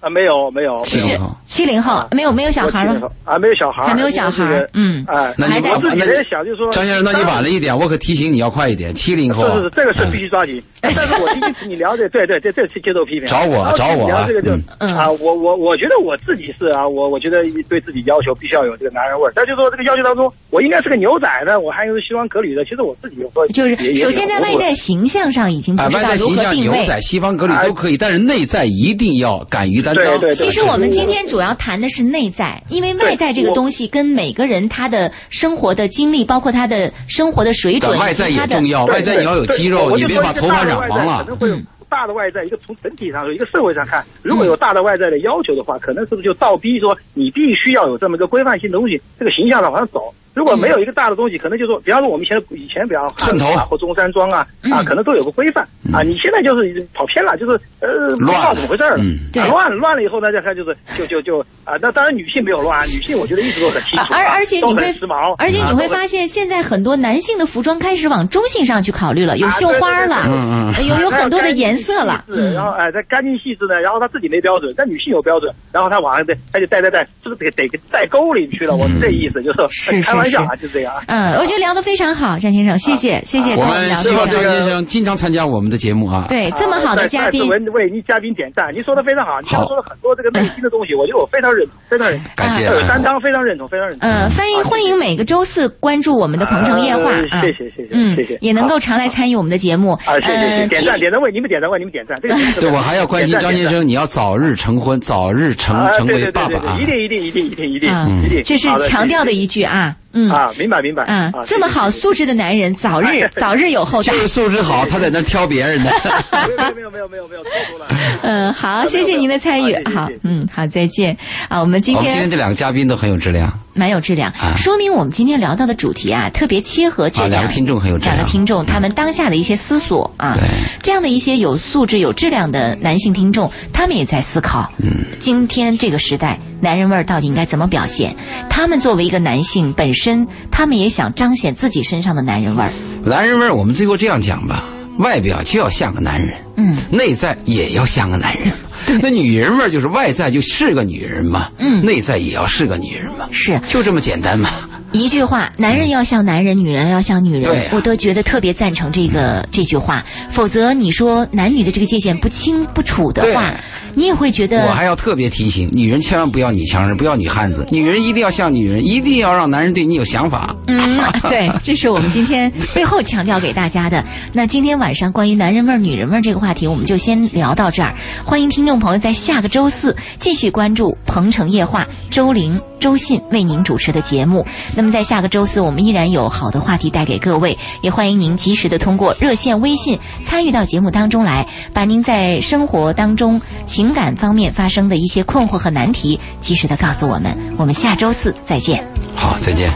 [SPEAKER 4] 啊？没有没有，没有
[SPEAKER 2] 七零后
[SPEAKER 1] 没有没有小孩吗？？
[SPEAKER 4] 啊，没有小孩，
[SPEAKER 1] 还没有小孩嗯
[SPEAKER 4] 哎，
[SPEAKER 2] 那你
[SPEAKER 1] 还在
[SPEAKER 4] 我自己在想，就是说，
[SPEAKER 2] 张先生，那你晚了一点，我可提醒你要快一点。七零后啊，
[SPEAKER 4] 是是是，这个是
[SPEAKER 2] 嗯
[SPEAKER 4] 必须抓紧。但是我今天你了解，对对对，这次接受批评。
[SPEAKER 2] 找我找我
[SPEAKER 4] 这个就
[SPEAKER 1] 嗯
[SPEAKER 4] 啊，我我我觉得我自己是啊，我我觉得对自己要求必须要有这个男人味儿。但就说这个要求当中，我应该是个牛仔的，我还有西装革履的。其实我自己有时
[SPEAKER 1] 就是首先在外在形象上已经不
[SPEAKER 2] 啊，
[SPEAKER 1] 知道如
[SPEAKER 2] 外在形象、
[SPEAKER 1] 何定位。
[SPEAKER 2] 牛仔、西方革履都可以，但是内在一定要敢于担当。
[SPEAKER 4] 对对对
[SPEAKER 1] 其实我们今天主要谈的是内在，因为外在这个东西跟每个人他的生活的经历，包括他的生活的水准，
[SPEAKER 2] 外在
[SPEAKER 1] 他的
[SPEAKER 2] 也重要，外在你要有肌肉，你别把头发染黄了
[SPEAKER 4] 可能。会有大的外在，一个从整体上说，一个社会上看，如果有大的外在的要求的话，可能是不是就倒逼说你必须要有这么一个规范性的东西，这个形象上往上走。如果没有一个大的东西，可能就说，比方说我们以前以前，比方汉服啊或中山装啊啊，可能都有个规范啊。你现在就是已经跑偏了，就是呃不知道怎么回事了。
[SPEAKER 2] 嗯，
[SPEAKER 1] 对。
[SPEAKER 4] 啊乱了乱了以后呢，再看就是就就就啊，那当然女性没有乱，女性我觉得一直都很清楚，
[SPEAKER 1] 而而且你
[SPEAKER 4] 都
[SPEAKER 1] 会
[SPEAKER 4] 时髦，
[SPEAKER 1] 而且你会发现，现在很多男性的服装开始往中性上去考虑了，有
[SPEAKER 4] 啊
[SPEAKER 1] 绣花了，
[SPEAKER 2] 嗯
[SPEAKER 1] 呃有有很多的颜色了。
[SPEAKER 4] 是，然后哎，他干净细致呢，然后他自己没标准，但女性有标准，然后他往上带，他就带带带，是不是得得给带沟里去了？我是这意思，就是
[SPEAKER 1] 是
[SPEAKER 4] 开玩笑啊，
[SPEAKER 1] 是。
[SPEAKER 4] 就这样。啊。
[SPEAKER 1] 嗯，我觉得聊得非常好，张先生，谢谢谢谢，跟
[SPEAKER 2] 我
[SPEAKER 1] 我们
[SPEAKER 2] 希望张。先生经常参加我们的节目啊。
[SPEAKER 1] 对，这么好的嘉宾。
[SPEAKER 4] 为嘉宾点赞，您说的非常好，你刚说了很多这个内心的东西，我觉得我非常认同，非常认同，
[SPEAKER 2] 感谢。
[SPEAKER 4] 有担当，非常认同，非常认同。
[SPEAKER 1] 嗯，欢迎欢迎每个周四关注我们的鹏城夜话
[SPEAKER 4] 谢谢谢谢
[SPEAKER 1] 嗯
[SPEAKER 4] 谢谢，
[SPEAKER 1] 也能够常来参与我们的节目。
[SPEAKER 4] 啊，谢谢谢谢，
[SPEAKER 1] 呃，
[SPEAKER 4] 点赞点赞为你们点赞为你们点赞，这个
[SPEAKER 2] 对，我还要关心张先生，你要早日成婚，早日成
[SPEAKER 4] 啊，
[SPEAKER 2] 成为爸爸啊。
[SPEAKER 4] 一定一定一定一定一定
[SPEAKER 1] 嗯
[SPEAKER 4] 一定，
[SPEAKER 1] 这是强调的一句啊，嗯
[SPEAKER 4] 啊，明白明白
[SPEAKER 1] 嗯
[SPEAKER 4] 啊，
[SPEAKER 1] 这么好素质的男人，早日 早日有后代
[SPEAKER 2] 就。是素质好，他在那挑别人的。
[SPEAKER 4] 没有没有没有没有没有错错了。
[SPEAKER 1] 嗯，好，谢谢您的参与
[SPEAKER 4] 好
[SPEAKER 1] 嗯，好，再见啊，我们今
[SPEAKER 2] 我们今天
[SPEAKER 1] 天
[SPEAKER 2] 这两个嘉宾都很有质量。
[SPEAKER 1] 蛮有质量。
[SPEAKER 2] 啊，
[SPEAKER 1] 说明我们今天聊到的主题啊，特别切合这
[SPEAKER 2] 啊两个听众很有质量。
[SPEAKER 1] 两个听众他们当下的一些思索啊
[SPEAKER 2] 对，
[SPEAKER 1] 这样的一些有素质、有质量的男性听众，他们也在思考，嗯，今天这个时代，男人味儿到底应该怎么表现？他们作为一个男性本身，他们也想彰显自己身上的男人味儿，
[SPEAKER 2] 男人味儿，我们最后这样讲吧，外表就要像个男人，
[SPEAKER 1] 嗯，
[SPEAKER 2] 内在也要像个男人。嘛。那女人味儿就是外在就是个女人嘛，
[SPEAKER 1] 嗯。
[SPEAKER 2] 内在也要是个女人嘛，
[SPEAKER 1] 是。
[SPEAKER 2] 就这么简单嘛。
[SPEAKER 1] 一句话，男人要像男人，女人要像女人，
[SPEAKER 2] 啊
[SPEAKER 1] 我都觉得特别赞成这个这句话。否则你说男女的这个界限不清不楚的话，你也会觉得
[SPEAKER 2] 我还要特别提醒女人，千万不要女强人，不要女汉子，女人一定要像女人，一定要让男人对你有想法。
[SPEAKER 1] 嗯，对，这是我们今天最后强调给大家的。那今天晚上关于男人味儿、女人味儿这个话题，我们就先聊到这儿。欢迎听众朋友在下个周四继续关注《鹏城夜话》，周玲、周信为您主持的节目。那么在下个周四，我们依然有好的话题带给各位，也欢迎您及时的通过热线、微信参与到节目当中来，把您在生活当中情感方面发生的一些困惑和难题及时的告诉我们。我们下周四再见。
[SPEAKER 2] 好，再见。